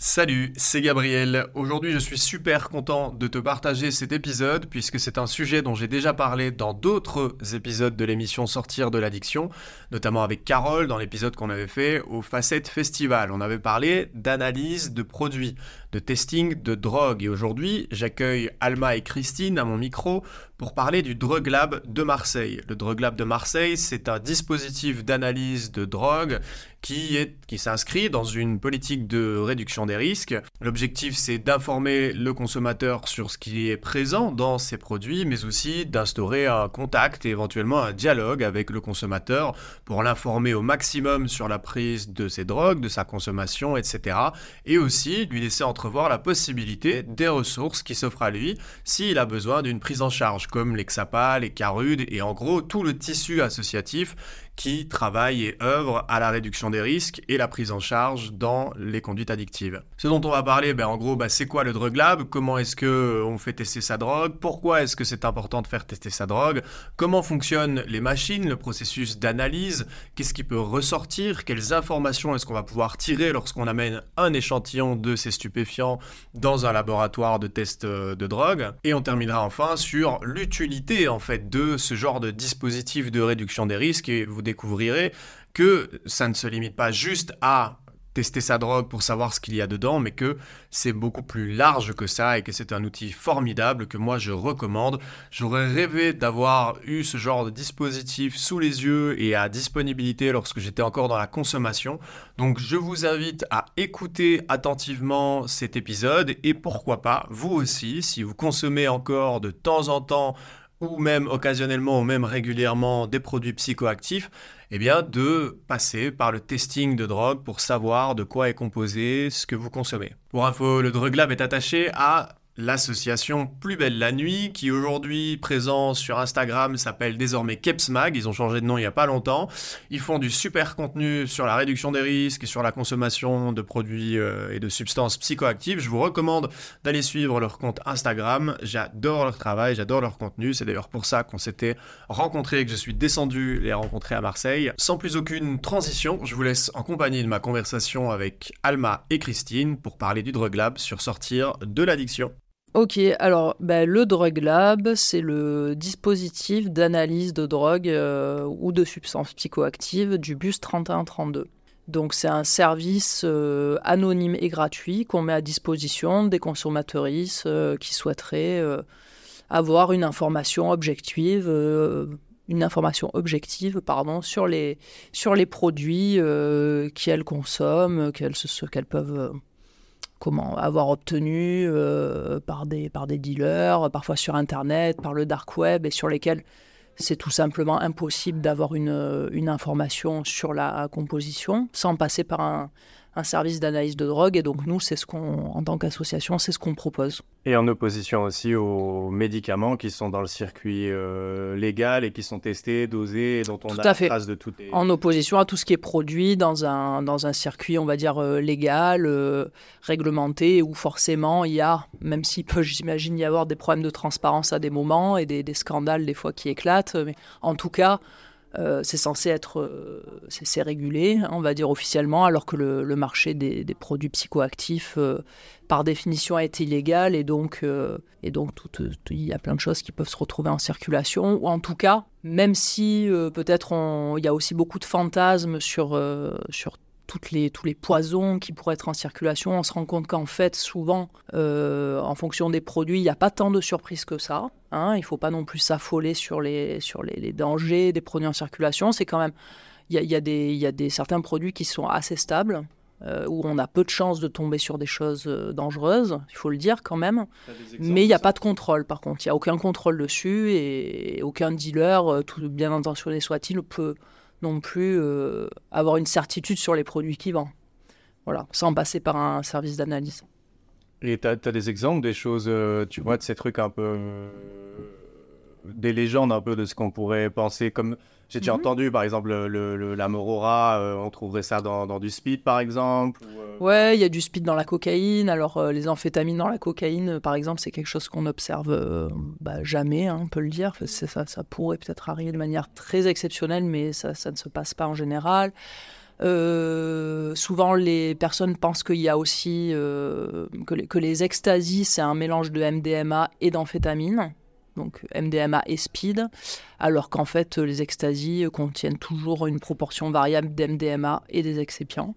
Salut, c'est Gabriel. Aujourd'hui, je suis super content de te partager cet épisode puisque c'est un sujet dont j'ai déjà parlé dans d'autres épisodes de l'émission Sortir de l'addiction, notamment avec Carole dans l'épisode qu'on avait fait au Facette Festival. On avait parlé d'analyse de produits, de testing de drogue et aujourd'hui, j'accueille Alma et Christine à mon micro pour parler du Drug Lab de Marseille. Le Drug Lab de Marseille, c'est un dispositif d'analyse de drogue qui, est, qui s'inscrit dans une politique de réduction des risques. L'objectif, c'est d'informer le consommateur sur ce qui est présent dans ces produits, mais aussi d'instaurer un contact et éventuellement un dialogue avec le consommateur pour l'informer au maximum sur la prise de ces drogues, de sa consommation, etc. Et aussi lui laisser entrevoir la possibilité des ressources qui s'offrent à lui s'il a besoin d'une prise en charge comme les XAPA, les CARUD et en gros tout le tissu associatif qui travaille et œuvre à la réduction des risques et la prise en charge dans les conduites addictives. Ce dont on va parler, ben, en gros, ben, c'est quoi le Drug Lab? Comment est-ce que on fait tester sa drogue? Pourquoi est-ce que c'est important de faire tester sa drogue? Comment fonctionnent les machines, le processus d'analyse? Qu'est-ce qui peut ressortir? Quelles informations est-ce qu'on va pouvoir tirer lorsqu'on amène un échantillon de ces stupéfiants dans un laboratoire de test euh, de drogue? Et on terminera enfin sur l'utilité en fait de ce genre de dispositif de réduction des risques. Et vous découvrirez que ça ne se limite pas juste à tester sa drogue pour savoir ce qu'il y a dedans, mais que c'est beaucoup plus large que ça et que c'est un outil formidable que moi je recommande. J'aurais rêvé d'avoir eu ce genre de dispositif sous les yeux et à disponibilité lorsque j'étais encore dans la consommation. Donc je vous invite à écouter attentivement cet épisode et pourquoi pas vous aussi, si vous consommez encore de temps en temps ou même occasionnellement ou même régulièrement des produits psychoactifs, eh bien de passer par le testing de drogue pour savoir de quoi est composé ce que vous consommez. Pour info, le Drug Lab est attaché à L'association Plus Belle la Nuit, qui aujourd'hui présent sur Instagram, s'appelle désormais Kepsmag. Ils ont changé de nom il n'y a pas longtemps. Ils font du super contenu sur la réduction des risques et sur la consommation de produits euh, et de substances psychoactives. Je vous recommande d'aller suivre leur compte Instagram. J'adore leur travail, j'adore leur contenu. C'est d'ailleurs pour ça qu'on s'était rencontrés que je suis descendu les rencontrer à Marseille. Sans plus aucune transition, je vous laisse en compagnie de ma conversation avec Alma et Christine pour parler du Drug Lab sur sortir de l'addiction. Ok, alors bah, le Drug Lab, c'est le dispositif d'analyse de drogue euh, ou de substances psychoactives du bus 3132. Donc c'est un service euh, anonyme et gratuit qu'on met à disposition des consommateurs euh, qui souhaiteraient avoir une information objective, une information objective pardon, sur, les, sur les produits qu'elles consomment, qu'elles peuvent comment avoir obtenu euh, par, des, par des dealers, parfois sur Internet, par le dark web, et sur lesquels c'est tout simplement impossible d'avoir une, une, information sur la composition sans passer par un, un service d'analyse de drogue. Et donc nous, c'est ce qu'on, en tant qu'association, c'est ce qu'on propose. Et en opposition aussi aux médicaments qui sont dans le circuit euh, légal et qui sont testés, dosés, et dont on tout a à fait. trace de tout. En opposition à tout ce qui est produit dans un, dans un circuit, on va dire, euh, légal, euh, réglementé, où forcément il y a, même s'il peut, j'imagine, y avoir des problèmes de transparence à des moments et des, des scandales des fois qui éclatent, mais en tout cas, euh, c'est censé être euh, c'est régulé, hein, on va dire officiellement, alors que le, marché des, produits psychoactifs, euh, par définition, est illégal et donc et donc il y a plein de choses qui peuvent se retrouver en circulation. Ou en tout cas, même si peut-être il y a aussi beaucoup de fantasmes sur sur toutes les, tous les poisons qui pourraient être en circulation, on se rend compte qu'en fait, souvent, euh, en fonction des produits, il n'y a pas tant de surprises que ça. Hein. Il ne faut pas non plus s'affoler sur, les, sur les, dangers des produits en circulation. C'est quand même, il y a, y, a y a, des, certains produits qui sont assez stables. Euh, où on a peu de chances de tomber sur des choses euh, dangereuses, il faut le dire quand même. Mais il n'y a pas de contrôle par contre, il n'y a aucun contrôle dessus et, aucun dealer, tout bien intentionné soit-il, peut, non plus euh, avoir une certitude sur les produits qu'il vend. Voilà, sans passer par un service d'analyse. Et tu as, des exemples des choses, euh, tu vois, de ces trucs un peu. Euh, des légendes un peu de ce qu'on pourrait penser comme. J'ai déjà mhm. entendu, par exemple, le, la Morora, on trouverait ça dans, du speed, par exemple. Ouais, il y a du speed dans la cocaïne. Alors, les amphétamines dans la cocaïne, par exemple, c'est quelque chose qu'on observe bah, jamais, hein, on peut le dire. Ça, pourrait peut-être arriver de manière très exceptionnelle, mais ça, ne se passe pas en général. Euh, souvent, les personnes pensent qu'il y a aussi euh, que, les, que extasies, c'est un mélange de MDMA et d'amphétamine, donc MDMA et speed, alors qu'en fait, les extasies contiennent toujours une proportion variable d'MDMA et des excipients,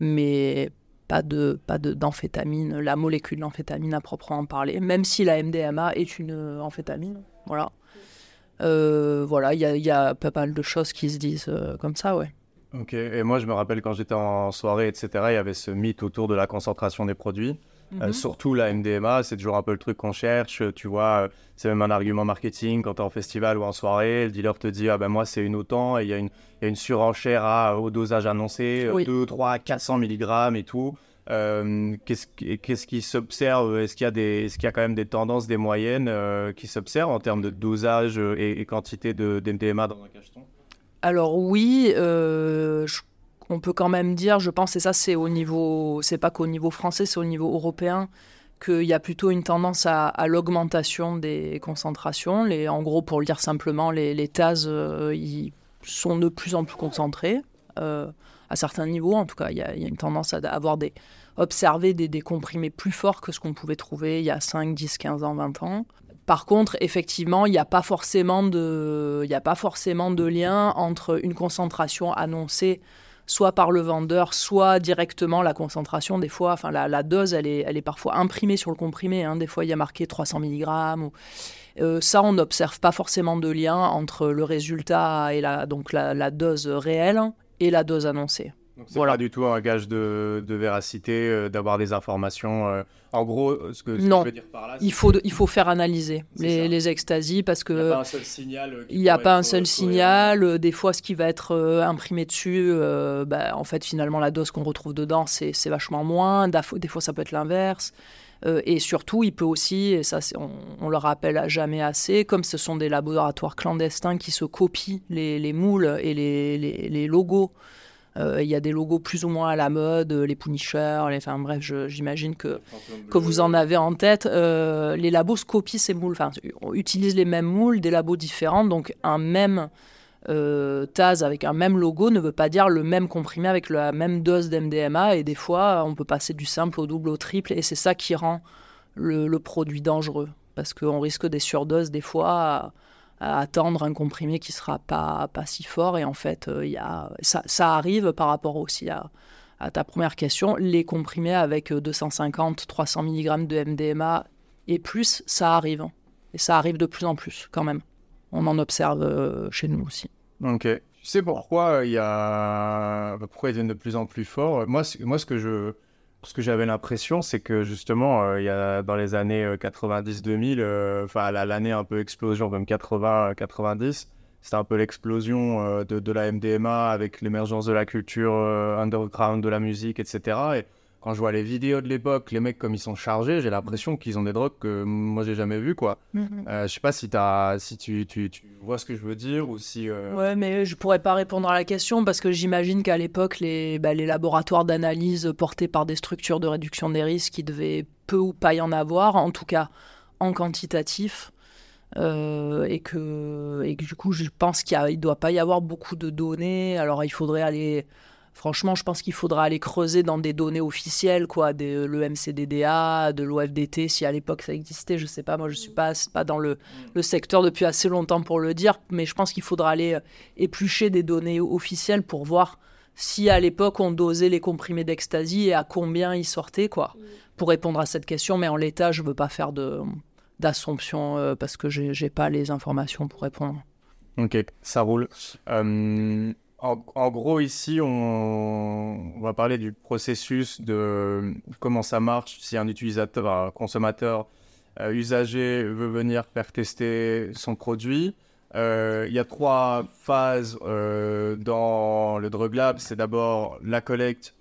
mais pas de pas d'amphétamine, la molécule d'amphétamine à proprement parler, même si la MDMA est une amphétamine, voilà. Euh, voilà, il y, a pas mal de choses qui se disent comme ça, ouais. Ok, et moi je me rappelle quand j'étais en soirée, etc., il y avait ce mythe autour de la concentration des produits. Euh, mhm. surtout la MDMA, c'est toujours un peu le truc qu'on cherche. Tu vois, euh, c'est même un argument marketing quand tu es en festival ou en soirée. Le dealer te dit Ah ben moi c'est une autant, et il y, a une surenchère à, au dosage annoncé 2, 3, 400 mg et tout. Euh, qu'est-ce qui s'observe? Est-ce qu'il y, a des, est qu'il y a quand même des tendances, des moyennes qui s'observent en termes de dosage et, et quantité de, d'MDMA dans un cacheton? Alors oui, euh, on peut quand même dire, je pense, et ça c'est au niveau, c'est pas qu'au niveau français, c'est au niveau européen, qu'il y a plutôt une tendance à, l'augmentation des concentrations. Les, en gros, pour le dire simplement, les, les TAS euh, ils sont de plus en plus concentrés, euh, à certains niveaux en tout cas. Il y a, une tendance à avoir des, observer des, comprimés plus forts que ce qu'on pouvait trouver il y a 5, 10, 15 ans, 20 ans. Par contre, effectivement, il n'y a il a pas forcément de lien entre une concentration annoncée soit par le vendeur, soit directement la concentration. Des fois, enfin la, dose, elle est, elle est parfois imprimée sur le comprimé. Hein. Des fois, il y a marqué 300 mg. Euh, ça, on n'observe pas forcément de lien entre le résultat et la, donc la dose réelle et la dose annoncée. Donc c'est voilà. pas du tout un gage de, de véracité, euh, d'avoir des informations. Euh, en gros, ce que, ce non. Que je veux dire par là, il faut il faut faire analyser les, les, extasies parce que il n'y a pas un seul signal. Il n'y a pas un seul signal. Des fois, ce qui va être euh, imprimé dessus, bah, en fait, finalement, la dose qu'on retrouve dedans, c'est vachement moins. Des fois, ça peut être l'inverse. et surtout, il peut aussi, et ça on, on, le rappelle jamais assez, comme ce sont des laboratoires clandestins qui se copient les, les moules et les, les, logos euh, il y a des logos plus ou moins à la mode, euh, les Punisher, les, enfin bref, j'imagine que, que vous en avez en tête. Euh, les labos copient ces moules, enfin, utilisent les mêmes moules, des labos différents, donc un même euh, Taz avec un même logo ne veut pas dire le même comprimé avec la même dose d'MDMA, et des fois, on peut passer du simple au double, au triple, et c'est ça qui rend le, le produit dangereux, parce qu'on risque des surdoses des fois attendre un comprimé qui sera pas, pas si fort. Et en fait, euh, y a, ça, ça, arrive par rapport aussi à, à, ta première question. Les comprimés avec 250, 300 mg de MDMA et plus, ça arrive. Et ça arrive de plus en plus quand même. On en observe euh, chez nous aussi. Ok. Tu sais pourquoi y a pourquoi ils deviennent de plus en plus forts? Moi, moi, ce que je ce que j'avais l'impression, c'est que justement, euh, il y a dans les années 90-2000, euh, euh, enfin l'année un peu explosion, même 80-90, c'était un peu l'explosion de, la MDMA avec l'émergence de la culture underground, de la musique, etc. Et quand je vois les vidéos de l'époque, les mecs comme ils sont chargés, j'ai l'impression qu'ils ont des drogues que moi j'ai jamais vu quoi. Mm-hmm. Euh, je sais pas si, as, si tu, tu, tu, vois ce que je veux dire ou si. Euh, ouais, mais je pourrais pas répondre à la question parce que j'imagine qu'à l'époque les, bah, les laboratoires d'analyse portés par des structures de réduction des risques, il devait peu ou pas y en avoir, en tout cas en quantitatif. Euh, et, que, et que du coup, je pense qu'il ne doit pas y avoir beaucoup de données. Alors, il faudrait aller Franchement, je pense qu'il faudra aller creuser dans des données officielles, quoi, de le MCDDA, de l'OFDT, si à l'époque ça existait, je sais pas. Moi, je suis pas, dans le, secteur depuis assez longtemps pour le dire, mais je pense qu'il faudra aller euh, éplucher des données officielles pour voir si à l'époque on dosait les comprimés d'ecstasy et à combien ils sortaient, quoi, pour répondre à cette question. Mais en l'état, je veux pas faire de d'assomption euh, parce que j'ai pas les informations pour répondre. Ok, ça roule. Euh, en, gros, ici, on, va parler du processus de comment ça marche si un utilisateur, un consommateur, euh, usager veut venir faire tester son produit. Euh, il y a trois phases euh, dans le Drug Lab. C'est d'abord la collecte,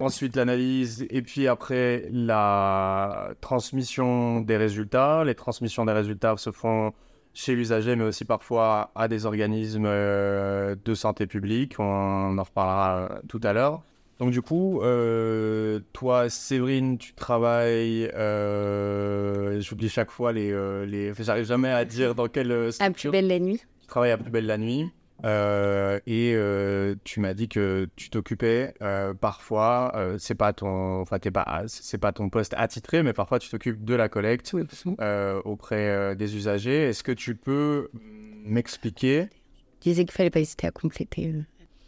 ensuite l'analyse et puis après la transmission des résultats. Les transmissions des résultats se font chez l'usager, mais aussi parfois à des organismes euh, de santé publique. On en reparlera euh, tout à l'heure. Donc du coup, euh, toi, Séverine, tu travailles, j'oublie chaque fois les... les... J'arrive jamais à dire dans quelle structure. À plus belle la nuit. Tu travailles à plus belle la nuit. Euh, et euh, tu m'as dit que tu t'occupais euh, parfois, c'est pas ton, enfin pas, c'est pas ton poste attitré, mais parfois tu t'occupes de la collecte auprès des usagers. Est-ce que tu peux m'expliquer Je disais qu'il fallait pas hésiter à compléter.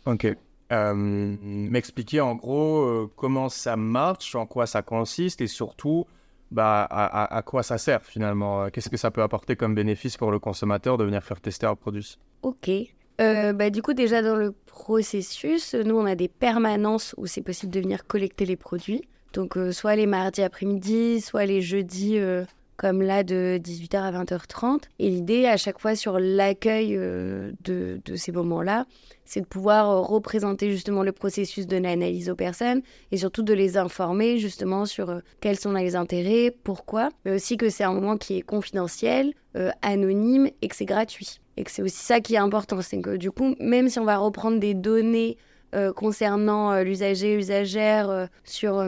Ok. m'expliquer en gros comment ça marche, en quoi ça consiste et surtout bah, à, à, quoi ça sert finalement? Qu'est-ce que ça peut apporter comme bénéfice pour le consommateur de venir faire tester un produit? Ok. Euh, bah, du coup, déjà dans le processus, nous, on a des permanences où c'est possible de venir collecter les produits. Donc, euh, soit les mardis après-midi, soit les jeudis, euh, comme là, de 18h à 20h30. Et l'idée, à chaque fois, sur l'accueil de, de, ces moments-là, c'est de pouvoir représenter justement le processus de l'analyse aux personnes et surtout de les informer justement sur quels sont les intérêts, pourquoi, mais aussi que c'est un moment qui est confidentiel, anonyme et que c'est gratuit. Et que c'est aussi ça qui est important, c'est que du coup, même si on va reprendre des données euh, concernant euh, l'usager, usagère, euh, sur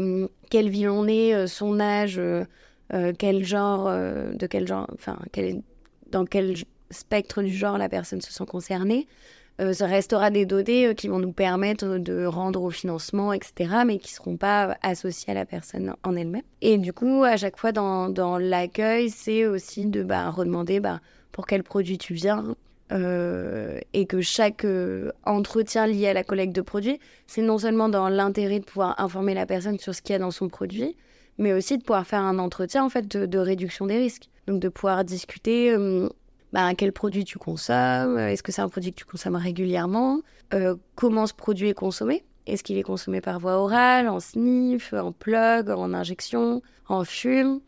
quelle ville on est, son âge, quel genre, de quel genre, enfin, dans quel spectre du genre la personne se sent concernée, ça restera des données qui vont nous permettre de rendre au financement, etc., mais qui ne seront pas associées à la personne en elle-même. Et du coup, à chaque fois dans, dans l'accueil, c'est aussi de bah, redemander bah, pour quel produit tu viens, euh, et que chaque euh, entretien lié à la collecte de produits, c'est non seulement dans l'intérêt de pouvoir informer la personne sur ce qu'il y a dans son produit, mais aussi de pouvoir faire un entretien en fait de, réduction des risques. Donc de pouvoir discuter euh, bah, quel produit tu consommes, est-ce que c'est un produit que tu consommes régulièrement, comment ce produit est consommé, est-ce qu'il est consommé par voie orale, en sniff, en plug, en injection, en fume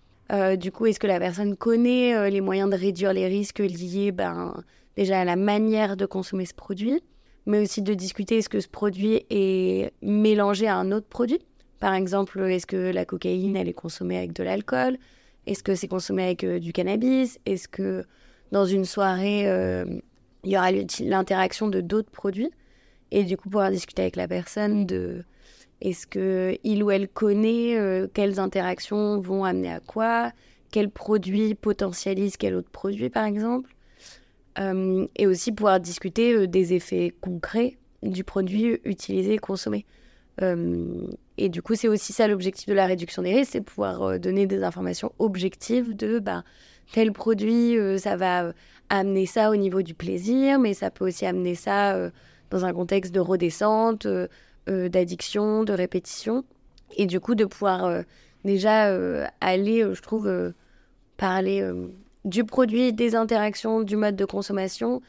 du coup, est-ce que la personne connaît les moyens de réduire les risques liés ben, déjà à la manière de consommer ce produit, mais aussi de discuter est-ce que ce produit est mélangé à un autre produit? Par exemple, est-ce que la cocaïne, elle est consommée avec de l'alcool? Est-ce que c'est consommé avec euh, du cannabis? Est-ce que dans une soirée, euh, il y aura l'interaction de d'autres produits? Et du coup, pouvoir discuter avec la personne de est-ce que il ou elle connaît euh, quelles interactions vont amener à quoi? Quel produit potentialise quel autre produit, par exemple? Et aussi pouvoir discuter des effets concrets du produit utilisé et consommé. Et du coup, c'est aussi ça l'objectif de la réduction des risques, c'est pouvoir donner des informations objectives de bah, tel produit, ça va amener ça au niveau du plaisir, mais ça peut aussi amener ça dans un contexte de redescente, d'addiction, de répétition. Et du coup, de pouvoir déjà aller, je trouve, parler du produit, des interactions, du mode de consommation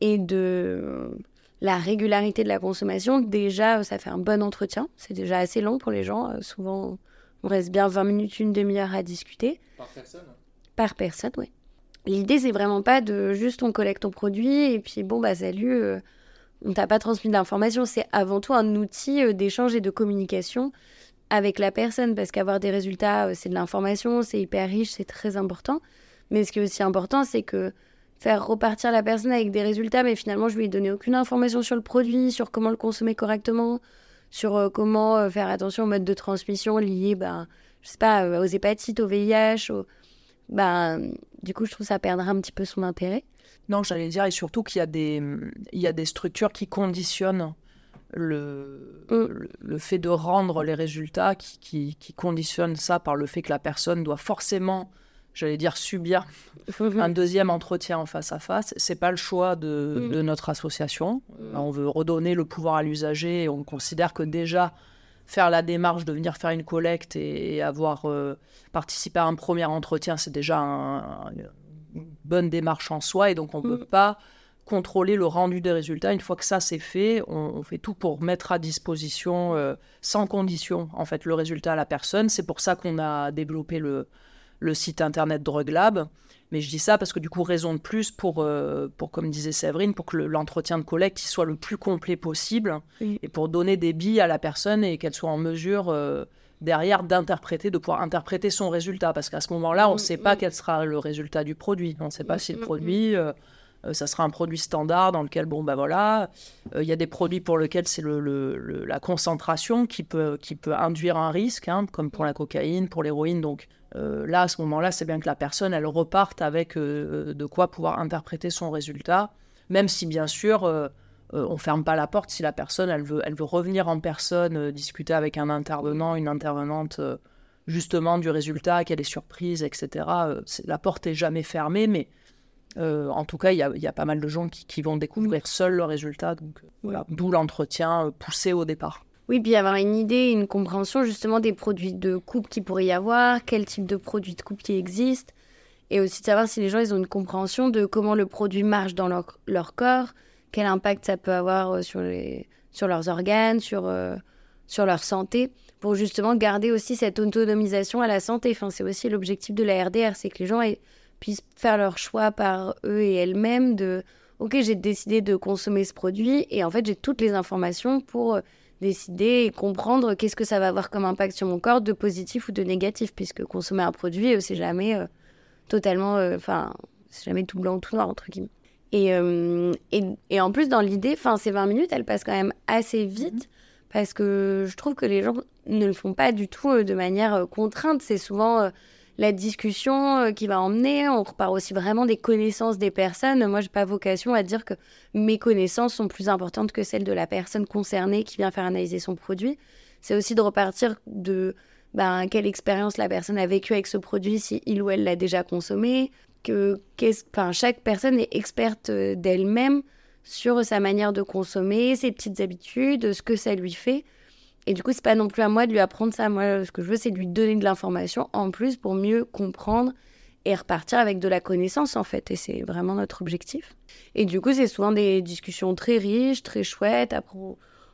et de la régularité de la consommation, déjà, ça fait un bon entretien. C'est déjà assez long pour les gens. Euh, souvent, on reste bien 20 minutes, une demi-heure à discuter. Par personne Par personne, oui. L'idée, c'est vraiment pas de juste on collecte ton produit et puis bon, bah salut, euh, on t'a pas transmis d'informations. C'est avant tout un outil euh, d'échange et de communication avec la personne parce qu'avoir des résultats, c'est de l'information, c'est hyper riche, c'est très important. Mais ce qui est aussi important, c'est que faire repartir la personne avec des résultats, mais finalement, je lui ai donné aucune information sur le produit, sur comment le consommer correctement, sur euh, comment euh, faire attention au mode de transmission lié, ben, je sais pas, euh, aux hépatites, au VIH. Ben, du coup, je trouve que ça perdra un petit peu son intérêt. Non, j'allais dire, et surtout qu'il y, a des, il y a des structures qui conditionnent le, mm. le, fait de rendre les résultats, qui, qui, qui conditionnent ça par le fait que la personne doit forcément j'allais dire subir un deuxième entretien en face à face. C'est pas le choix de, mm. notre association. Euh, on veut redonner le pouvoir à l'usager. On considère que déjà faire la démarche de venir faire une collecte et, avoir euh, participé à un premier entretien, c'est déjà une bonne démarche en soi. Et donc on ne peut mm. pas contrôler le rendu des résultats. Une fois que ça c'est fait, on, fait tout pour mettre à disposition euh, sans condition en fait le résultat à la personne. C'est pour ça qu'on a développé le, le site internet Drug Lab. Mais je dis ça parce que du coup, raison de plus pour, euh, pour comme disait Séverine, pour que l'entretien de collecte soit le plus complet possible et pour donner des billes à la personne et qu'elle soit en mesure euh, derrière d'interpréter, de pouvoir interpréter son résultat. Parce qu'à ce moment-là, on ne mm, sait pas mm. quel sera le résultat du produit. On ne sait pas mm, si le produit... Euh, ça sera un produit standard dans lequel, bon, ben voilà, il y a des produits pour lesquels c'est le, la concentration qui peut, qui peut induire un risque, hein, comme pour la cocaïne, pour l'héroïne. Donc, euh, là, à ce moment-là, c'est bien que la personne, elle reparte avec euh, de quoi pouvoir interpréter son résultat, même si bien sûr, euh, euh, on ferme pas la porte si la personne, elle veut, elle veut revenir en personne, euh, discuter avec un intervenant, une intervenante, euh, justement du résultat, qu'elle est surprise, etc. la porte est jamais fermée, mais en tout cas, il y, a, pas mal de gens qui, vont découvrir seuls le résultat. Donc voilà, d'où l'entretien poussé au départ. Oui, puis avoir une idée, une compréhension justement des produits de coupe qui pourrait y avoir, quel type de produits de coupe qui existent, et aussi de savoir si les gens ils ont une compréhension de comment le produit marche dans leur, leur corps, quel impact ça peut avoir euh, sur, les, sur leurs organes, sur, euh, sur leur santé, pour justement garder aussi cette autonomisation à la santé. Enfin, c'est aussi l'objectif de la RDR, c'est que les gens puissent faire leur choix par eux et elles-mêmes de ok j'ai décidé de consommer ce produit et en fait j'ai toutes les informations pour euh, décider et comprendre qu'est-ce que ça va avoir comme impact sur mon corps de positif ou de négatif puisque consommer un produit c'est jamais totalement enfin c'est jamais tout blanc ou tout noir entre guillemets euh, et, et, en plus, dans l'idée, ces 20 minutes, elles passent quand même assez vite mhm. parce que je trouve que les gens ne le font pas du tout euh, de manière euh, contrainte. C'est souvent la discussion qui va emmener. On repart aussi vraiment des connaissances des personnes. Moi, j'ai pas vocation à dire que mes connaissances sont plus importantes que celles de la personne concernée qui vient faire analyser son produit. C'est aussi de repartir de ben, quelle expérience la personne a vécue avec ce produit, si il ou elle l'a déjà consommé, que enfin, chaque personne est experte euh, d'elle-même sur sa manière de consommer, ses petites habitudes, ce que ça lui fait. Et du coup, c'est pas non plus à moi de lui apprendre ça. Moi, ce que je veux, c'est lui donner de l'information en plus pour mieux comprendre et repartir avec de la connaissance, en fait. Et c'est vraiment notre objectif. Et du coup, c'est souvent des discussions très riches, très chouettes. Après,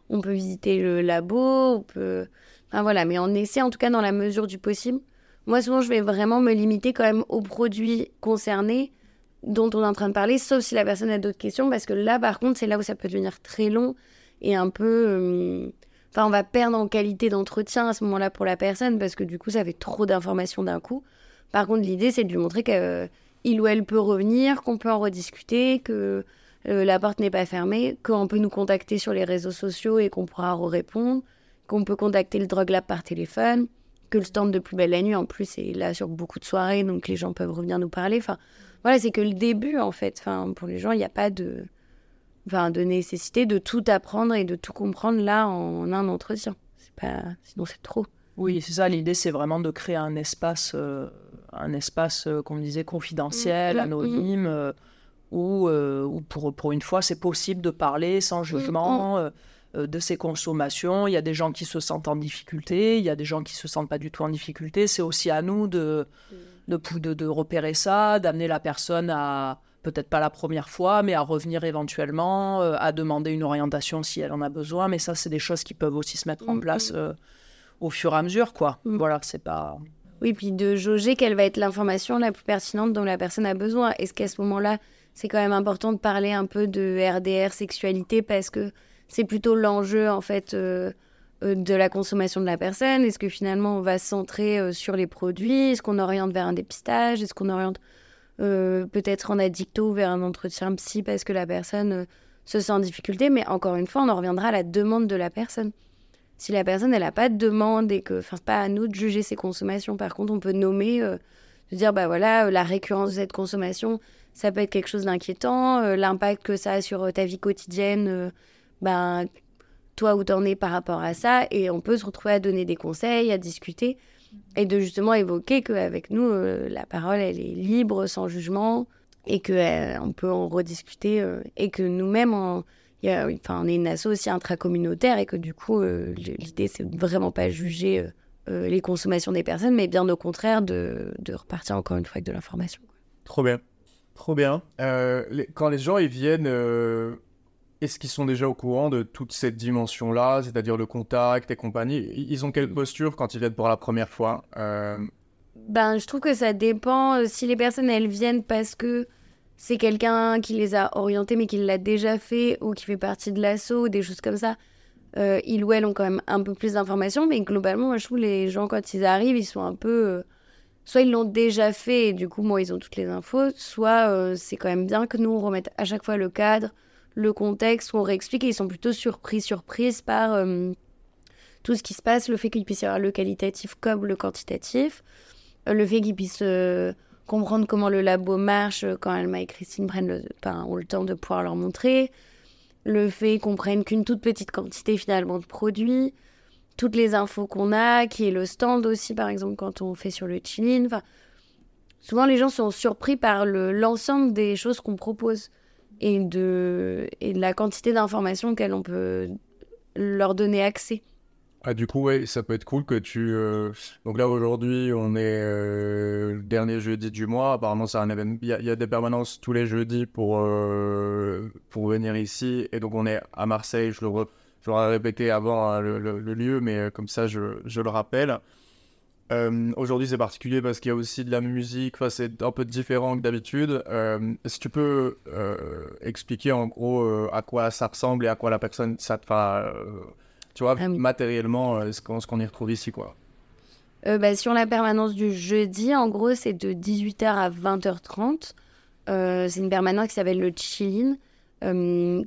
on peut visiter le labo, on peut. Enfin, voilà. Mais on essaie, en tout cas, dans la mesure du possible, moi, souvent, je vais vraiment me limiter quand même aux produits concernés dont on est en train de parler, sauf si la personne a d'autres questions, parce que là, par contre, c'est là où ça peut devenir très long et un peu... Euh, enfin, on va perdre en qualité d'entretien à ce moment-là pour la personne, parce que du coup, ça fait trop d'informations d'un coup. Par contre, l'idée, c'est de lui montrer qu'il ou elle peut revenir, qu'on peut en rediscuter, que euh, la porte n'est pas fermée, qu'on peut nous contacter sur les réseaux sociaux et qu'on pourra répondre, qu'on peut contacter le Drug Lab par téléphone que le stand de Plus Belle la Nuit, en plus, est là sur beaucoup de soirées, donc les gens peuvent revenir nous parler. Enfin, voilà, c'est que le début, en fait. Enfin, pour les gens, il n'y a pas de, enfin, de nécessité de tout apprendre et de tout comprendre là en un entretien. C'est pas, sinon c'est trop. Oui, c'est ça. L'idée, c'est vraiment de créer un espace, euh, un espace, euh, comme disait, confidentiel, mmh, mmh, anonyme, euh, où, où, pour, pour une fois, c'est possible de parler sans mmh, jugement. Euh, de ses consommations. Il y a des gens qui se sentent en difficulté, il y a des gens qui se sentent pas du tout en difficulté. C'est aussi à nous de, de, de, repérer ça, d'amener la personne à, peut-être pas la première fois, mais à revenir éventuellement, euh, à demander une orientation si elle en a besoin. Mais ça, c'est des choses qui peuvent aussi se mettre en mm, place. Euh, au fur et à mesure, quoi. Mm. Voilà, c'est pas. Oui, puis de jauger quelle va être l'information la plus pertinente dont la personne a besoin. Est-ce qu'à ce moment-là, c'est quand même important de parler un peu de RDR, sexualité, parce que c'est plutôt l'enjeu en fait euh, euh, de la consommation de la personne? Est-ce que finalement on va se centrer euh, sur les produits? Est-ce qu'on oriente vers un dépistage? Est-ce qu'on oriente peut-être en addicto vers un entretien psy parce que la personne se sent en difficulté Mais encore une fois, on en reviendra à la demande de la personne. Si la personne elle n'a pas de demande et que, enfin, c'est pas à nous de juger ses consommations. Par contre, on peut nommer, de dire bah voilà, la récurrence de cette consommation, ça peut être quelque chose d'inquiétant, l'impact que ça a sur ta vie quotidienne ben, toi où t'en es par rapport à ça, et on peut se retrouver à donner des conseils, à discuter, et de justement évoquer qu'avec nous, euh, la parole, elle est libre, sans jugement, et qu'on euh, peut en rediscuter, euh, et que nous-mêmes, on, on est une asso aussi intracommunautaire, et que du coup, l'idée, c'est vraiment pas juger les consommations des personnes, mais bien au contraire, de, de repartir encore une fois avec de l'information. Trop bien. Trop bien. quand les gens ils viennent est-ce qu'ils sont déjà au courant de toute cette dimension-là, c'est-à-dire le contact et compagnie? Ils ont quelle posture quand ils viennent pour la première fois euh? Ben, je trouve que ça dépend. Euh, si les personnes, elles viennent parce que c'est quelqu'un qui les a orientés, mais qui l'a déjà fait, ou qui fait partie de l'assaut, ou des choses comme ça, euh, ils ou elles ont quand même un peu plus d'informations. Mais globalement, moi, je trouve les gens, quand ils arrivent, ils sont un peu... soit ils l'ont déjà fait, et du coup, moi, ils ont toutes les infos, soit c'est quand même bien que nous, on remette à chaque fois le cadre, le contexte, où on réexplique et ils sont plutôt surpris, surprises par euh, tout ce qui se passe, le fait qu'il puisse y avoir le qualitatif comme le quantitatif, euh, le fait qu'ils puissent euh, comprendre comment le labo marche quand Alma et Christine prennent le, ont le temps de pouvoir leur montrer. le fait qu'on prenne qu'une toute petite quantité finalement de produits, toutes les infos qu'on a, qui est le stand aussi par exemple quand on fait sur le chillin. Enfin, souvent les gens sont surpris par l'ensemble des choses qu'on propose et de, et de la quantité d'informations auxquelles on peut leur donner accès. Ah, du coup, ouais, ça peut être cool que tu. Euh, donc là, aujourd'hui, on est euh, le dernier jeudi du mois. Apparemment, c'est un événement. Il y, a des permanences tous les jeudis pour, euh, pour venir ici. Et donc, on est à Marseille. Je l'aurais répété avant le, le, lieu, mais comme ça, je, je le rappelle. Aujourd'hui, c'est particulier parce qu'il y a aussi de la musique. Enfin, c'est un peu différent que d'habitude. Est-ce que tu peux expliquer en gros à quoi ça ressemble et à quoi la personne. Ça, tu vois, ah matériellement, euh, ce qu'on y retrouve ici, quoi? Euh, bah, sur la permanence du jeudi, en gros, c'est de 18h à 20h30. Euh, c'est une permanence qui s'appelle le Chillin,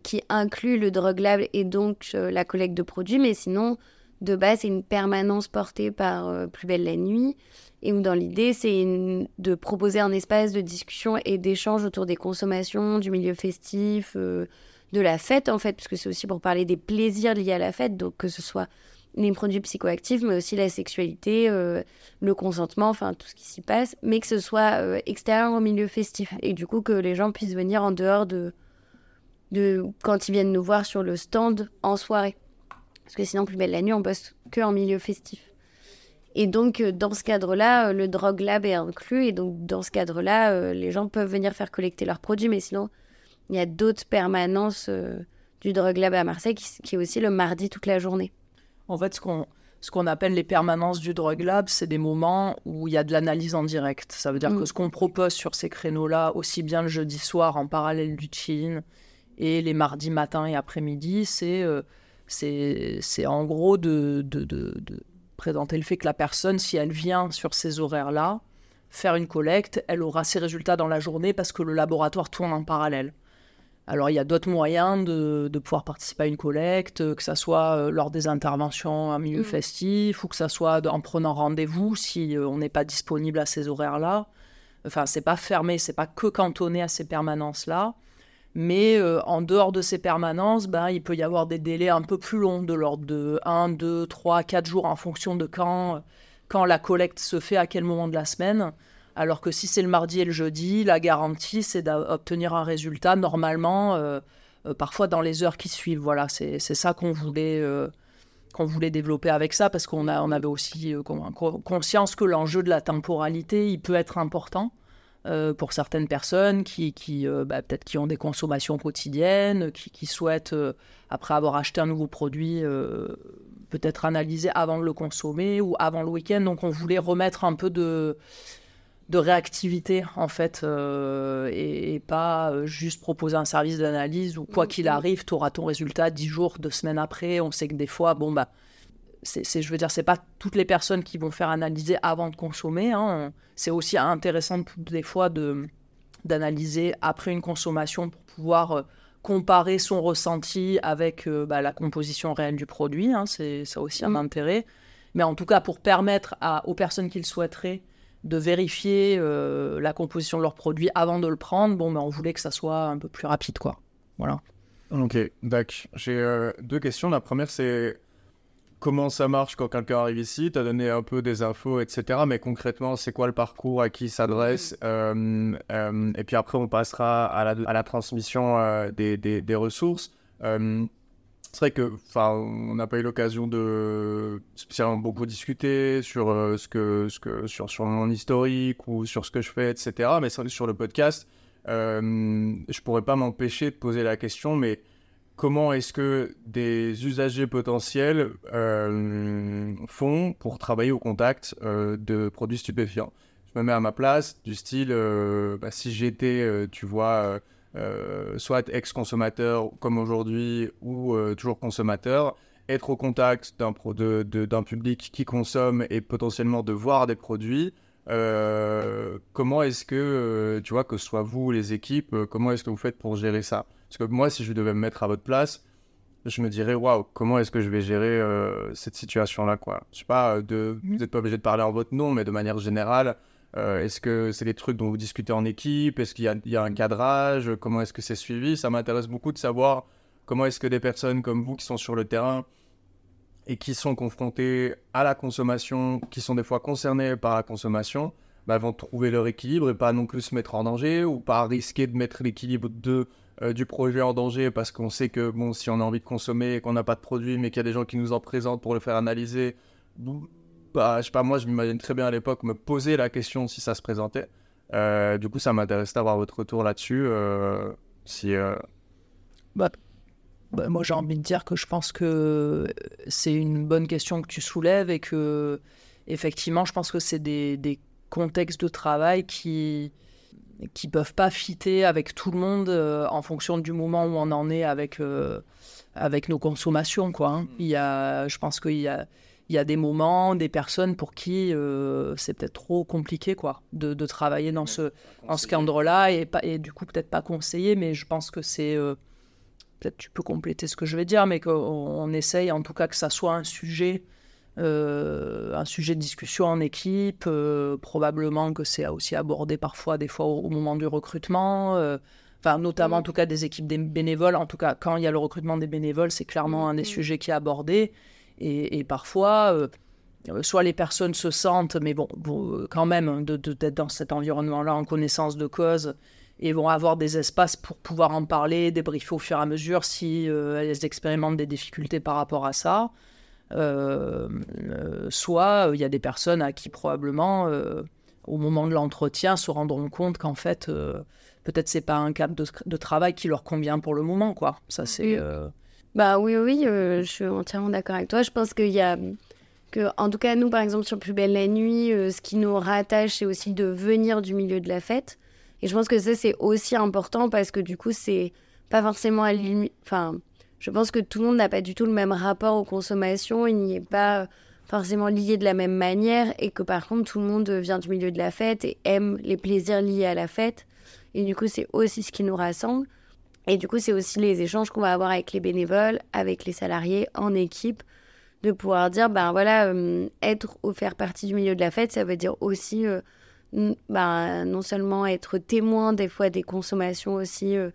qui inclut le drug lab et donc la collecte de produits. Mais sinon, de base, c'est une permanence portée par Plus Belle la Nuit. Et où, dans l'idée, c'est de proposer un espace de discussion et d'échange autour des consommations, du milieu festif, de la fête, en fait, puisque c'est aussi pour parler des plaisirs liés à la fête, donc que ce soit les produits psychoactifs, mais aussi la sexualité, euh, le consentement, enfin tout ce qui s'y passe, mais que ce soit euh, extérieur au milieu festif. Et du coup, que les gens puissent venir en dehors de, de quand ils viennent nous voir sur le stand en soirée. Parce que sinon, plus belle la nuit, on bosse que en milieu festif. Et donc, euh, dans ce cadre-là, le Drug Lab est inclus. Et donc, dans ce cadre-là, les gens peuvent venir faire collecter leurs produits. Mais sinon, il y a d'autres permanences euh, du Drug Lab à Marseille qui, est aussi le mardi toute la journée. En fait, ce qu'on ce qu'on appelle les permanences du Drug Lab, c'est des moments où il y a de l'analyse en direct. Ça veut dire que mm. ce qu'on propose sur ces créneaux-là, aussi bien le jeudi soir en parallèle du chill et les mardis matin et après-midi, c'est euh, c'est en gros de, de, de, de, présenter le fait que la personne, si elle vient sur ces horaires-là, faire une collecte, elle aura ses résultats dans la journée parce que le laboratoire tourne en parallèle. Alors il y a d'autres moyens de, pouvoir participer à une collecte, que ce soit euh, lors des interventions en milieu mm. festif ou que ce soit en prenant rendez-vous si euh, on n'est pas disponible à ces horaires-là. Enfin, c'est pas fermé, c'est pas que cantonné à ces permanences-là. Mais euh, en dehors de ces permanences, ben, il peut y avoir des délais un peu plus longs, de l'ordre de 1, 2, 3, 4 jours en fonction de quand, quand la collecte se fait, à quel moment de la semaine. Alors que si c'est le mardi et le jeudi, la garantie, c'est d'obtenir un résultat normalement, euh, euh, parfois dans les heures qui suivent. Voilà, c'est ça qu'on voulait, voulait développer avec ça, parce qu'on on avait aussi conscience que l'enjeu de la temporalité, il peut être important. Pour certaines personnes qui, qui bah, peut-être qui ont des consommations quotidiennes, qui, qui souhaitent, après avoir acheté un nouveau produit, peut-être analyser avant de le consommer ou avant le week-end. Donc on voulait remettre un peu de, de réactivité en fait euh, et, pas euh, juste proposer un service d'analyse où quoi qu'il arrive tu auras ton résultat dix jours deux semaines après on sait que des fois bon bah c'est je veux dire c'est pas toutes les personnes qui vont faire analyser avant de consommer hein. c'est aussi intéressant des fois de d'analyser après une consommation pour pouvoir euh, comparer son ressenti avec bah, la composition réelle du produit hein. c'est ça aussi un mm. intérêt mais en tout cas pour permettre à, aux personnes qui le souhaiteraient de vérifier euh, la composition de leurs produits avant de le prendre, bon, mais on voulait que ça soit un peu plus rapide, quoi. Voilà. Ok, d'accord. J'ai euh, deux questions. La première, c'est comment ça marche quand quelqu'un arrive ici Tu as donné un peu des infos, etc. Mais concrètement, c'est quoi le parcours, à qui s'adresse euh, Et puis après, on passera à la, à la transmission des, des, des, ressources. C'est vrai que, enfin, on n'a pas eu l'occasion de spécialement beaucoup discuter sur euh, ce que, ce que, sur, sur mon historique ou sur ce que je fais, etc. Mais sur le podcast, euh, je pourrais pas m'empêcher de poser la question, mais comment est-ce que des usagers potentiels euh, font pour travailler au contact euh, de produits stupéfiants? Je me mets à ma place, du style, bah, si j'étais, tu vois euh, soit ex-consommateur comme aujourd'hui ou euh, toujours consommateur, être au contact d'un d'un public qui consomme et potentiellement de voir des produits. Euh, comment est-ce que, tu vois, que ce soit vous, les équipes, comment est-ce que vous faites pour gérer ça? Parce que moi, si je devais me mettre à votre place, je me dirais, waouh, comment est-ce que je vais gérer cette situation-là, quoi? Je sais pas, de, mmh. vous n'êtes pas obligé de parler en votre nom, mais de manière générale, euh, est-ce que c'est des trucs dont vous discutez en équipe? Est-ce qu'il y, a un cadrage? Comment est-ce que c'est suivi? Ça m'intéresse beaucoup de savoir comment est-ce que des personnes comme vous qui sont sur le terrain et qui sont confrontées à la consommation, qui sont des fois concernées par la consommation, bah, vont trouver leur équilibre et pas non plus se mettre en danger ou pas risquer de mettre l'équilibre de euh, du projet en danger parce qu'on sait que bon, si on a envie de consommer et qu'on n'a pas de produit, mais qu'il y a des gens qui nous en présentent pour le faire analyser, bah, je sais pas, moi je m'imagine très bien à l'époque me poser la question si ça se présentait. Euh, du coup, ça m'intéresse d'avoir votre retour là-dessus. Euh, si, bah, bah, moi, j'ai envie de dire que je pense que c'est une bonne question que tu soulèves et que, effectivement, je pense que c'est des, des, contextes de travail qui qui peuvent pas fitter avec tout le monde euh, en fonction du moment où on en est avec euh, avec nos consommations quoi. Hein. Mm. Il y a, je pense qu'il y a il y a des moments, des personnes pour qui euh, c'est peut-être trop compliqué quoi, de, de travailler dans ce, dans ce cadre-là et, et du coup peut-être pas conseillé, mais je pense que c'est peut-être tu peux compléter ce que je vais dire, mais qu'on essaye en tout cas que ça soit un sujet, un sujet de discussion en équipe. Euh, probablement que c'est aussi abordé parfois, des fois au, moment du recrutement. Euh, enfin, notamment en tout cas des équipes des bénévoles. En tout cas, quand il y a le recrutement des bénévoles, c'est clairement un des sujets qui est abordé. Et, parfois, soit les personnes se sentent, mais bon, quand même, d'être de, dans cet environnement-là en connaissance de cause et vont avoir des espaces pour pouvoir en parler, débriefer au fur et à mesure si euh, elles expérimentent des difficultés par rapport à ça. Euh, euh, soit il y a des personnes à qui probablement au moment de l'entretien se rendront compte qu'en fait peut-être c'est pas un cadre de, travail qui leur convient pour le moment quoi. Ça c'est bah oui oui je suis entièrement d'accord avec toi. Je pense qu'il y a que en tout cas nous par exemple sur Plus belle la nuit ce qui nous rattache c'est aussi de venir du milieu de la fête. Et je pense que ça, c'est aussi important parce que du coup, c'est pas forcément à Enfin, je pense que tout le monde n'a pas du tout le même rapport aux consommations. Il n'y est pas forcément lié de la même manière et que par contre, tout le monde vient du milieu de la fête et aime les plaisirs liés à la fête. Et du coup, c'est aussi ce qui nous rassemble. Et du coup, c'est aussi les échanges qu'on va avoir avec les bénévoles, avec les salariés, en équipe, de pouvoir dire, ben voilà, euh, être ou faire partie du milieu de la fête, ça veut dire aussi euh, bah, non seulement être témoin des fois des consommations aussi euh,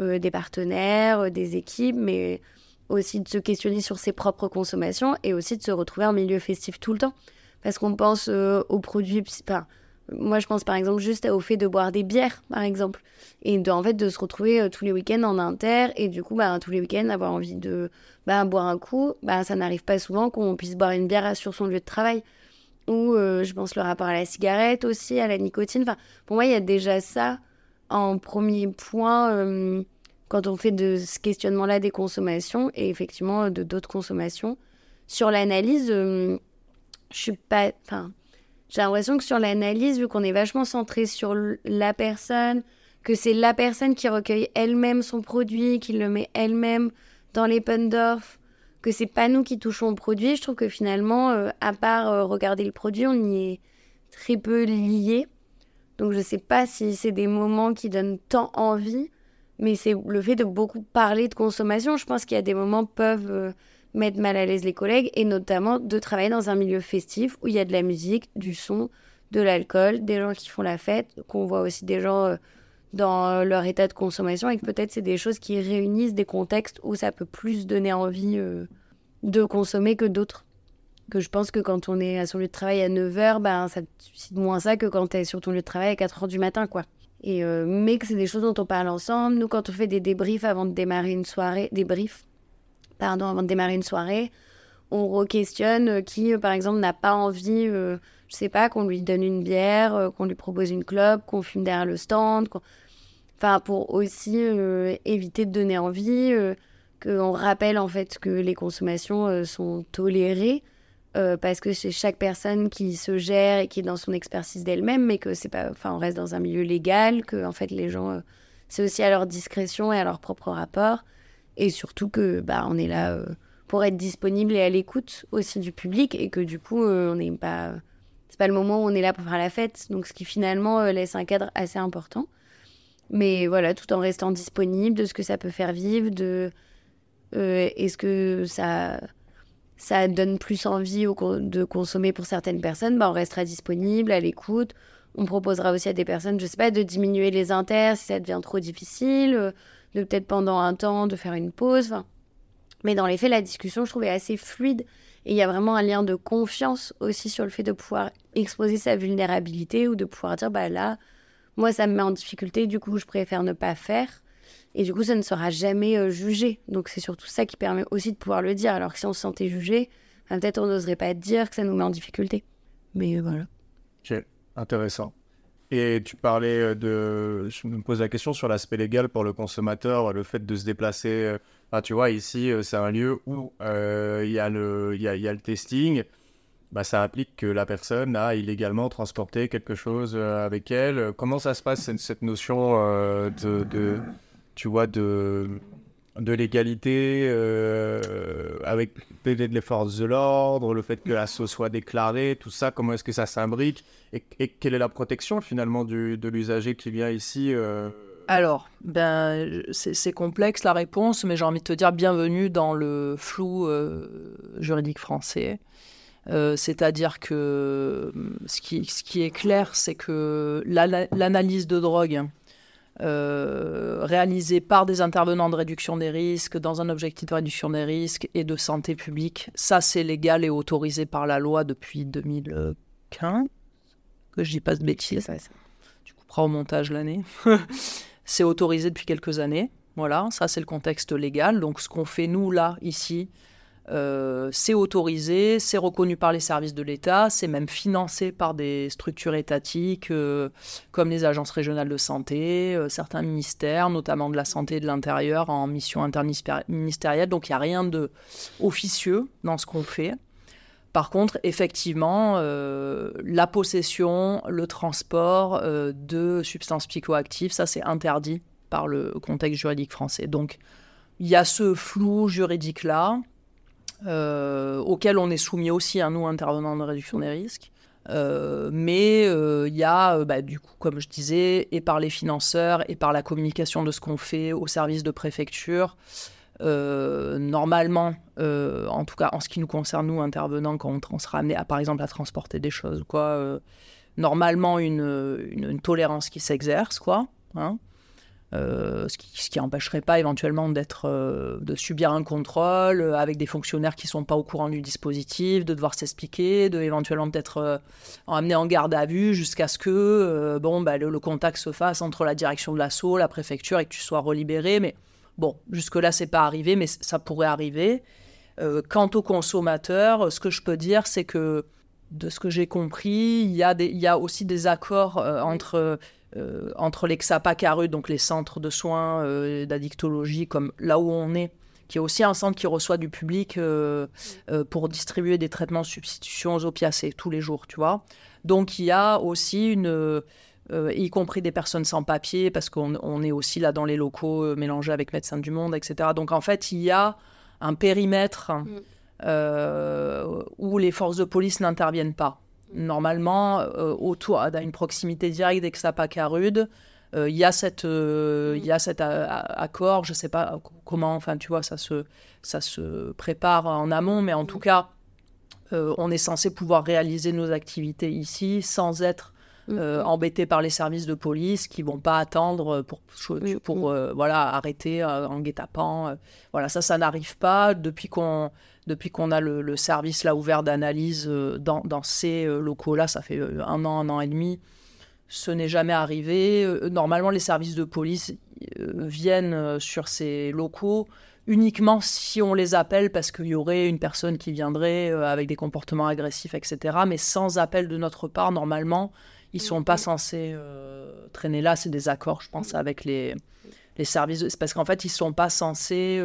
euh, des partenaires, euh, des équipes, mais aussi de se questionner sur ses propres consommations et aussi de se retrouver en milieu festif tout le temps. Parce qu'on pense aux produits... Enfin, moi, je pense par exemple juste au fait de boire des bières, par exemple. Et de, en fait, de se retrouver tous les week-ends en inter et du coup, bah, tous les week-ends, avoir envie de bah, boire un coup. Bah, ça n'arrive pas souvent qu'on puisse boire une bière sur son lieu de travail ou euh, je pense le rapport à la cigarette aussi, à la nicotine. Enfin, pour moi, il y a déjà ça en premier point euh, quand on fait de ce questionnement-là des consommations et effectivement de d'autres consommations. Sur l'analyse, euh, je suis pas. Enfin, j'ai l'impression que sur l'analyse, vu qu'on est vachement centré sur la personne, que c'est la personne qui recueille elle-même son produit, qui le met elle-même dans les Pundorf, que c'est pas nous qui touchons au produit. Je trouve que finalement, euh, à part euh, regarder le produit, on y est très peu lié. Donc je sais pas si c'est des moments qui donnent tant envie, mais c'est le fait de beaucoup parler de consommation. Je pense qu'il y a des moments peuvent euh, mettre mal à l'aise les collègues, et notamment de travailler dans un milieu festif où il y a de la musique, du son, de l'alcool, des gens qui font la fête, qu'on voit aussi des gens dans leur état de consommation et que peut-être c'est des choses qui réunissent des contextes où ça peut plus donner envie de consommer que d'autres. Que je pense que quand on est à son lieu de travail à 9h, ben, ça suscite moins ça que quand tu es sur ton lieu de travail à 4h du matin, quoi. Et euh, mais que c'est des choses dont on parle ensemble. Nous, quand on fait des débriefs avant de démarrer une soirée, débriefs, pardon, avant de démarrer une soirée, on re-questionne euh, qui, euh, par exemple, n'a pas envie, je sais pas, qu'on lui donne une bière, qu'on lui propose une clope, qu'on fume derrière le stand. Enfin, pour aussi éviter de donner envie qu'on rappelle en fait que les consommations euh, sont tolérées euh, parce que c'est chaque personne qui se gère et qui est dans son expertise d'elle-même, mais que c'est pas, enfin, on reste dans un milieu légal, que en fait les gens, euh, c'est aussi à leur discrétion et à leur propre rapport, et surtout que bah on est là pour être disponible et à l'écoute aussi du public, et que du coup on n'est pas, c'est pas le moment où on est là pour faire la fête, donc ce qui finalement laisse un cadre assez important. Mais voilà, tout en restant disponible de ce que ça peut faire vivre, de euh, est-ce que ça, ça donne plus envie de consommer pour certaines personnes bah, On restera disponible, à l'écoute. On proposera aussi à des personnes, je sais pas, de diminuer les inters si ça devient trop difficile, euh, de peut-être pendant un temps de faire une pause. Mais dans les faits, la discussion, je trouvais assez fluide. Et il y a vraiment un lien de confiance aussi sur le fait de pouvoir exposer sa vulnérabilité ou de pouvoir dire, bah là, moi, ça me met en difficulté, du coup, je préfère ne pas faire. Et du coup, ça ne sera jamais euh, jugé. Donc, c'est surtout ça qui permet aussi de pouvoir le dire. Alors que si on se sentait jugé, ben, peut-être on n'oserait pas dire que ça nous met en difficulté. Mais euh, voilà. Ok, intéressant. Et tu parlais euh, de. Je me pose la question sur l'aspect légal pour le consommateur, le fait de se déplacer. tu vois, ici, c'est un lieu où il y, a le, y, y a le testing. Bah, ça implique que la personne a illégalement transporté quelque chose avec elle. Comment ça se passe, cette, notion de, tu vois, de, de l'égalité euh, avec les forces de l'ordre, le fait que l'assaut soit déclaré, tout ça, comment est-ce que ça s'imbrique et, quelle est la protection finalement de l'usager qui vient ici euh? Alors, ben, c'est complexe la réponse, mais j'ai envie de te dire bienvenue dans le flou euh, juridique français. C'est-à-dire que ce qui, ce qui, est clair, c'est que l'analyse de drogue euh, réalisé par des intervenants de réduction des risques dans un objectif de réduction des risques et de santé publique. Ça, c'est légal et autorisé par la loi depuis 2015. Que je dis pas de bêtises. Tu couperas au montage l'année. c'est autorisé depuis quelques années. Voilà, ça c'est le contexte légal. Donc ce qu'on fait nous là, ici, euh, c'est autorisé, c'est reconnu par les services de l'État, c'est même financé par des structures étatiques euh, comme les agences régionales de santé, euh, certains ministères, notamment de la santé et de l'intérieur en mission interministérielle. Donc il n'y a rien de officieux dans ce qu'on fait. Par contre, effectivement, la possession, le transport de substances psychoactives, ça c'est interdit par le contexte juridique français. Donc il y a ce flou juridique-là euh, auquel on est soumis aussi, à nous, intervenants de réduction des risques. Euh, mais il euh, y a, bah, du coup, comme je disais, et par les financeurs, et par la communication de ce qu'on fait au service de préfecture, normalement, en tout cas en ce qui nous concerne, nous, intervenants, quand on, sera amené, à, par exemple, à transporter des choses, quoi, normalement, une, une, tolérance qui s'exerce, quoi. Hein, euh, ce qui n'empêcherait pas éventuellement d'être, euh, de subir un contrôle euh, avec des fonctionnaires qui sont pas au courant du dispositif, de devoir s'expliquer, de éventuellement peut-être amener en garde à vue jusqu'à ce que bon, bah, le, contact se fasse entre la direction de l'assaut, la préfecture et que tu sois relibéré. Mais bon, jusque-là, c'est pas arrivé, mais ça pourrait arriver. quant aux consommateurs, ce que je peux dire, c'est que de ce que j'ai compris, il y, il y a aussi des accords entre euh, entre les XAPA donc les centres de soins euh, d'addictologie, comme là où on est, qui est aussi un centre qui reçoit du public euh, pour distribuer des traitements de substitution aux opiacés tous les jours, tu vois. Donc il y a aussi une, y compris des personnes sans papier, parce qu'on est aussi là dans les locaux mélangés avec Médecins du Monde, etc. Donc en fait, il y a un périmètre mm. où les forces de police n'interviennent pas normalement, euh, autour d'une proximité directe d'Exapacarude, euh, il y a cette, euh, il y a cet accord, je ne sais pas comment, enfin tu vois, ça se, ça se prépare en amont, mais en tout cas, on est censé pouvoir réaliser nos activités ici sans être mm. embêté par les services de police qui vont pas attendre pour, pour mm. voilà, arrêter en guet-apens. voilà, ça, ça n'arrive pas depuis qu'on depuis qu'on a le, service là ouvert d'analyse euh, dans, ces euh, locaux-là, ça fait euh, un an, un an et demi. Ce n'est jamais arrivé. Normalement, les services de police viennent sur ces locaux uniquement si on les appelle parce qu'il y aurait une personne qui viendrait avec des comportements agressifs, etc. Mais sans appel de notre part, normalement, ils sont pas censés traîner là. C'est des accords, je pense, avec les, les services. C'est parce qu'en fait, ils sont pas censés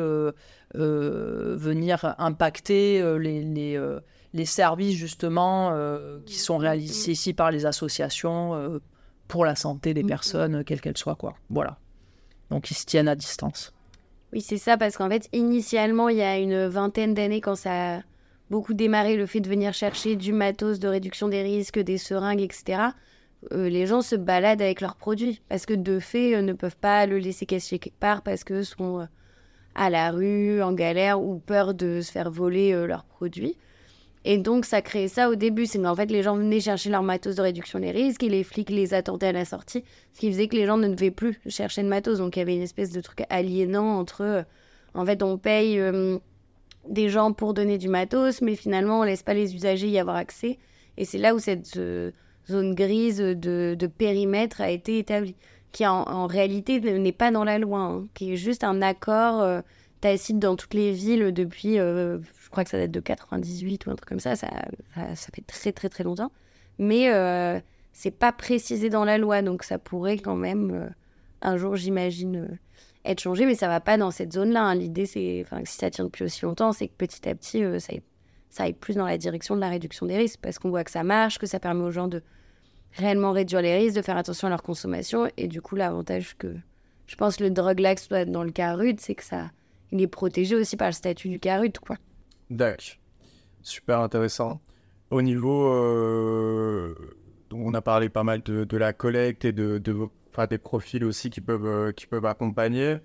euh, venir impacter euh, les, les, euh, les, services justement qui sont réalisés ici par les associations pour la santé des personnes, quelles qu'elles soient. Quoi. Voilà. Donc ils se tiennent à distance. Oui, c'est ça, parce qu'en fait, initialement, il y a une vingtaine d'années, quand ça a beaucoup démarré, le fait de venir chercher du matos de réduction des risques, des seringues, etc., les gens se baladent avec leurs produits, parce que de fait, ne peuvent pas le laisser cacher quelque part, parce que sont à la rue, en galère ou peur de se faire voler euh, leurs produits. Et donc, ça créait ça au début. C'est qu'en fait, les gens venaient chercher leur matos de réduction des risques et les flics les attendaient à la sortie. Ce qui faisait que les gens ne devaient plus chercher de matos. Donc, il y avait une espèce de truc aliénant entre. Euh, en fait, on paye euh, des gens pour donner du matos, mais finalement, on laisse pas les usagers y avoir accès. Et c'est là où cette euh, zone grise de, périmètre a été établie, qui en, réalité n'est pas dans la loi, hein, qui est juste un accord tacite dans toutes les villes depuis je crois que ça date de 98 ou un truc comme ça, ça, ça, fait très très très longtemps. Mais euh, c'est pas précisé dans la loi, donc ça pourrait quand même euh, un jour, j'imagine, euh, être changé, mais ça va pas dans cette zone-là. Hein. L'idée, c'est, enfin, si ça tient depuis aussi longtemps, c'est que petit à petit, ça, ça aille plus dans la direction de la réduction des risques, parce qu'on voit que ça marche, que ça permet aux gens de réellement réduire les risques, de faire attention à leur consommation, et du coup, l'avantage que je pense le drug lax doit être dans le cas rude, c'est que ça, il est protégé aussi par le statut du cas rude, quoi. D'accord. Super intéressant. Au niveau. Euh, on a parlé pas mal de, la collecte et de, des profils aussi qui peuvent, euh, qui peuvent accompagner.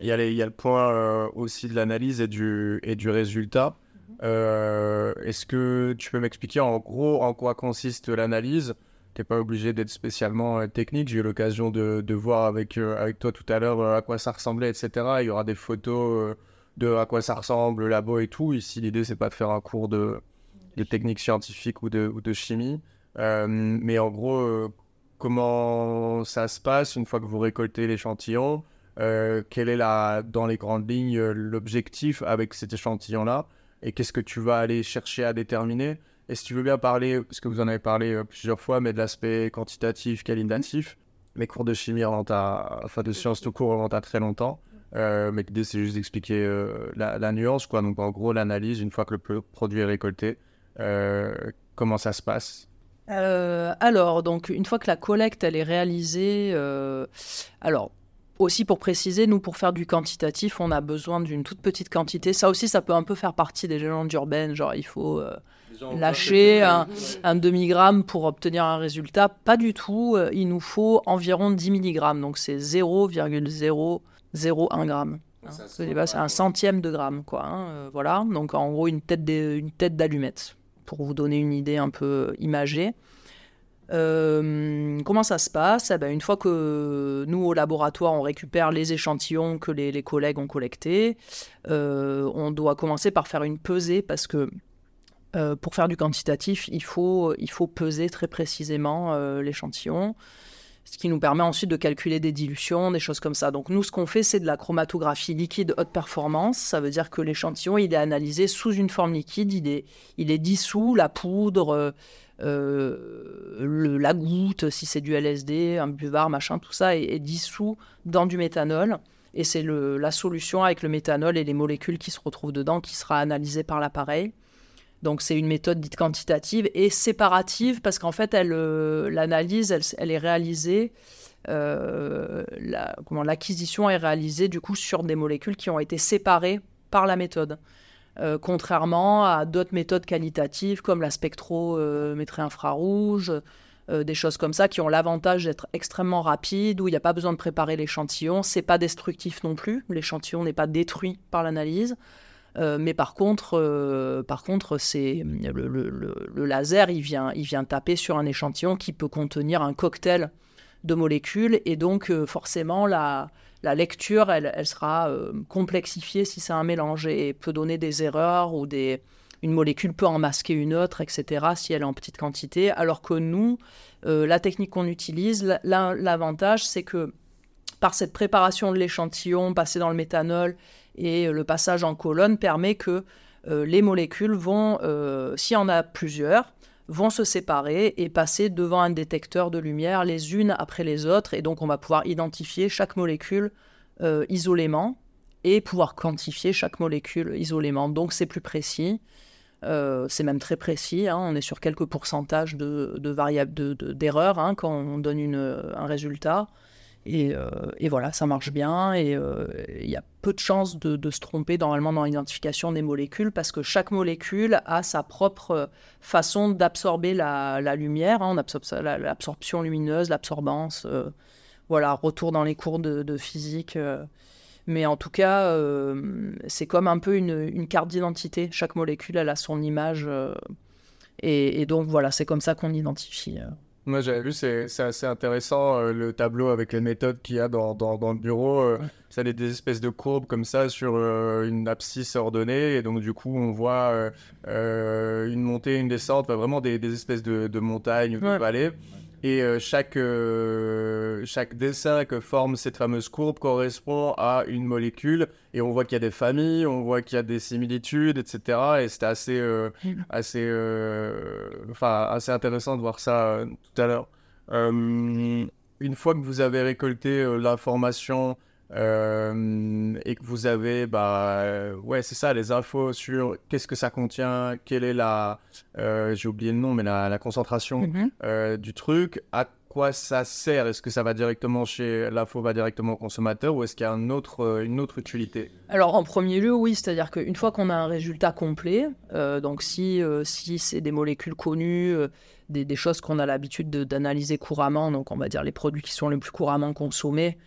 Il y, a il y a le point euh, aussi de l'analyse et du, et du résultat. Mhm. Est-ce que tu peux m'expliquer en gros en quoi consiste l'analyse? Tu n'es pas obligé d'être spécialement technique. J'ai eu l'occasion de, voir avec, avec toi tout à l'heure à quoi ça ressemblait, etc. Il y aura des photos de à quoi ça ressemble, le labo et tout. Ici, l'idée, c'est pas de faire un cours de, de technique scientifique ou de, ou de chimie. Euh, mais en gros, euh, comment ça se passe une fois que vous récoltez l'échantillon? Euh, Quel est, la, dans les grandes lignes, l'objectif avec cet échantillon-là? Et qu'est-ce que tu vas aller chercher à déterminer Et si tu veux bien parler, parce que vous en avez parlé plusieurs fois, mais de l'aspect quantitatif, qualitatif, mes cours de chimie remontent à, enfin de sciences tout court remontent à très longtemps. Euh, mais l'idée, c'est juste d'expliquer euh, la, nuance. Quoi. Donc, en gros, l'analyse, une fois que le produit est récolté, euh, comment ça se passe? Alors, donc, une fois que la collecte, elle est réalisée, alors, aussi pour préciser, nous, pour faire du quantitatif, on a besoin d'une toute petite quantité. Ça aussi, ça peut un peu faire partie des légendes urbaines, genre il faut lâcher un, un demi-gramme pour obtenir un résultat. Pas du tout, il nous faut environ 10 milligrammes, donc c'est 0,0 0,1 gramme. Hein. C'est un centième de gramme, quoi. Hein, euh, voilà, donc en gros une tête d'allumette, pour vous donner une idée un peu imagée. Euh, comment ça se passe? Eh ben, Une fois que nous, au laboratoire, on récupère les échantillons que les, collègues ont collectés, euh, on doit commencer par faire une pesée parce que pour faire du quantitatif, il faut, il faut peser très précisément l'échantillon ce qui nous permet ensuite de calculer des dilutions, des choses comme ça. Donc nous, ce qu'on fait, c'est de la chromatographie liquide haute performance. Ça veut dire que l'échantillon, il est analysé sous une forme liquide, il est, il est dissous, la poudre, euh, le, la goutte, si c'est du LSD, un buvard, machin, tout ça est, dissous dans du méthanol. Et c'est la solution avec le méthanol et les molécules qui se retrouvent dedans qui sera analysée par l'appareil. Donc c'est une méthode dite quantitative et séparative parce qu'en fait, euh, l'analyse, elle, est réalisée, euh, l'acquisition est réalisée du coup sur des molécules qui ont été séparées par la méthode. Euh, contrairement à d'autres méthodes qualitatives comme la spectrométrie infrarouge, des choses comme ça qui ont l'avantage d'être extrêmement rapides, où il n'y a pas besoin de préparer l'échantillon, c'est pas destructif non plus, l'échantillon n'est pas détruit par l'analyse. Euh, mais par contre, euh, par contre, c'est le, laser, il vient, il vient taper sur un échantillon qui peut contenir un cocktail de molécules et donc euh, forcément la, lecture, elle, sera complexifiée si c'est un mélange et peut donner des erreurs ou des une molécule peut en masquer une autre, etc. si elle est en petite quantité. Alors que nous, la technique qu'on utilise, l'avantage, c'est que par cette préparation de l'échantillon, passé dans le méthanol et le passage en colonne permet que euh, les molécules vont, euh, s'il y en a plusieurs, vont se séparer et passer devant un détecteur de lumière les unes après les autres. Et donc on va pouvoir identifier chaque molécule euh, isolément et pouvoir quantifier chaque molécule isolément. Donc c'est plus précis. c'est même très précis, hein. on est sur quelques pourcentages de, variables d'erreur hein, quand on donne un résultat. Euh, et, voilà, ça marche bien et euh, il y a peu de chances de, se tromper normalement dans l'identification des molécules parce que chaque molécule a sa propre façon d'absorber la, lumière. Hein. on absorbe l'absorption lumineuse, l'absorbance. Euh, voilà, retour dans les cours de, physique. Mais en tout cas, c'est comme un peu une, carte d'identité. Chaque molécule, elle a son image. Et, donc voilà, c'est comme ça qu'on identifie. Moi, j'avais vu, c'est assez intéressant euh, le tableau avec les méthodes qu'il y a dans, dans, dans le bureau. Euh, ça a des espèces de courbes comme ça sur euh, une abscisse ordonnée. Et donc, du coup, on voit une montée, une descente, vraiment des, des espèces de, de montagnes, de vallées. Et euh, chaque, euh, chaque dessin que forme cette fameuse courbe correspond à une molécule. Et on voit qu'il y a des familles, on voit qu'il y a des similitudes, etc. Et c'était assez, euh, mm. assez, enfin, assez intéressant de voir ça tout à l'heure. une fois que vous avez récolté l'information euh, et que vous avez, bah, euh, ouais, c'est ça, les infos sur qu'est-ce que ça contient, quelle est la, euh, j'ai oublié le nom, mais la, concentration mhm. du truc, à quoi ça sert? Est-ce que ça va directement chez l'info, va directement au consommateur, ou est-ce qu'il y a un autre, une autre utilité? Alors, en premier lieu, oui, c'est-à-dire qu'une fois qu'on a un résultat complet, donc si, si c'est des molécules connues, des, des, choses qu'on a l'habitude d'analyser couramment, donc on va dire les produits qui sont les plus couramment consommés,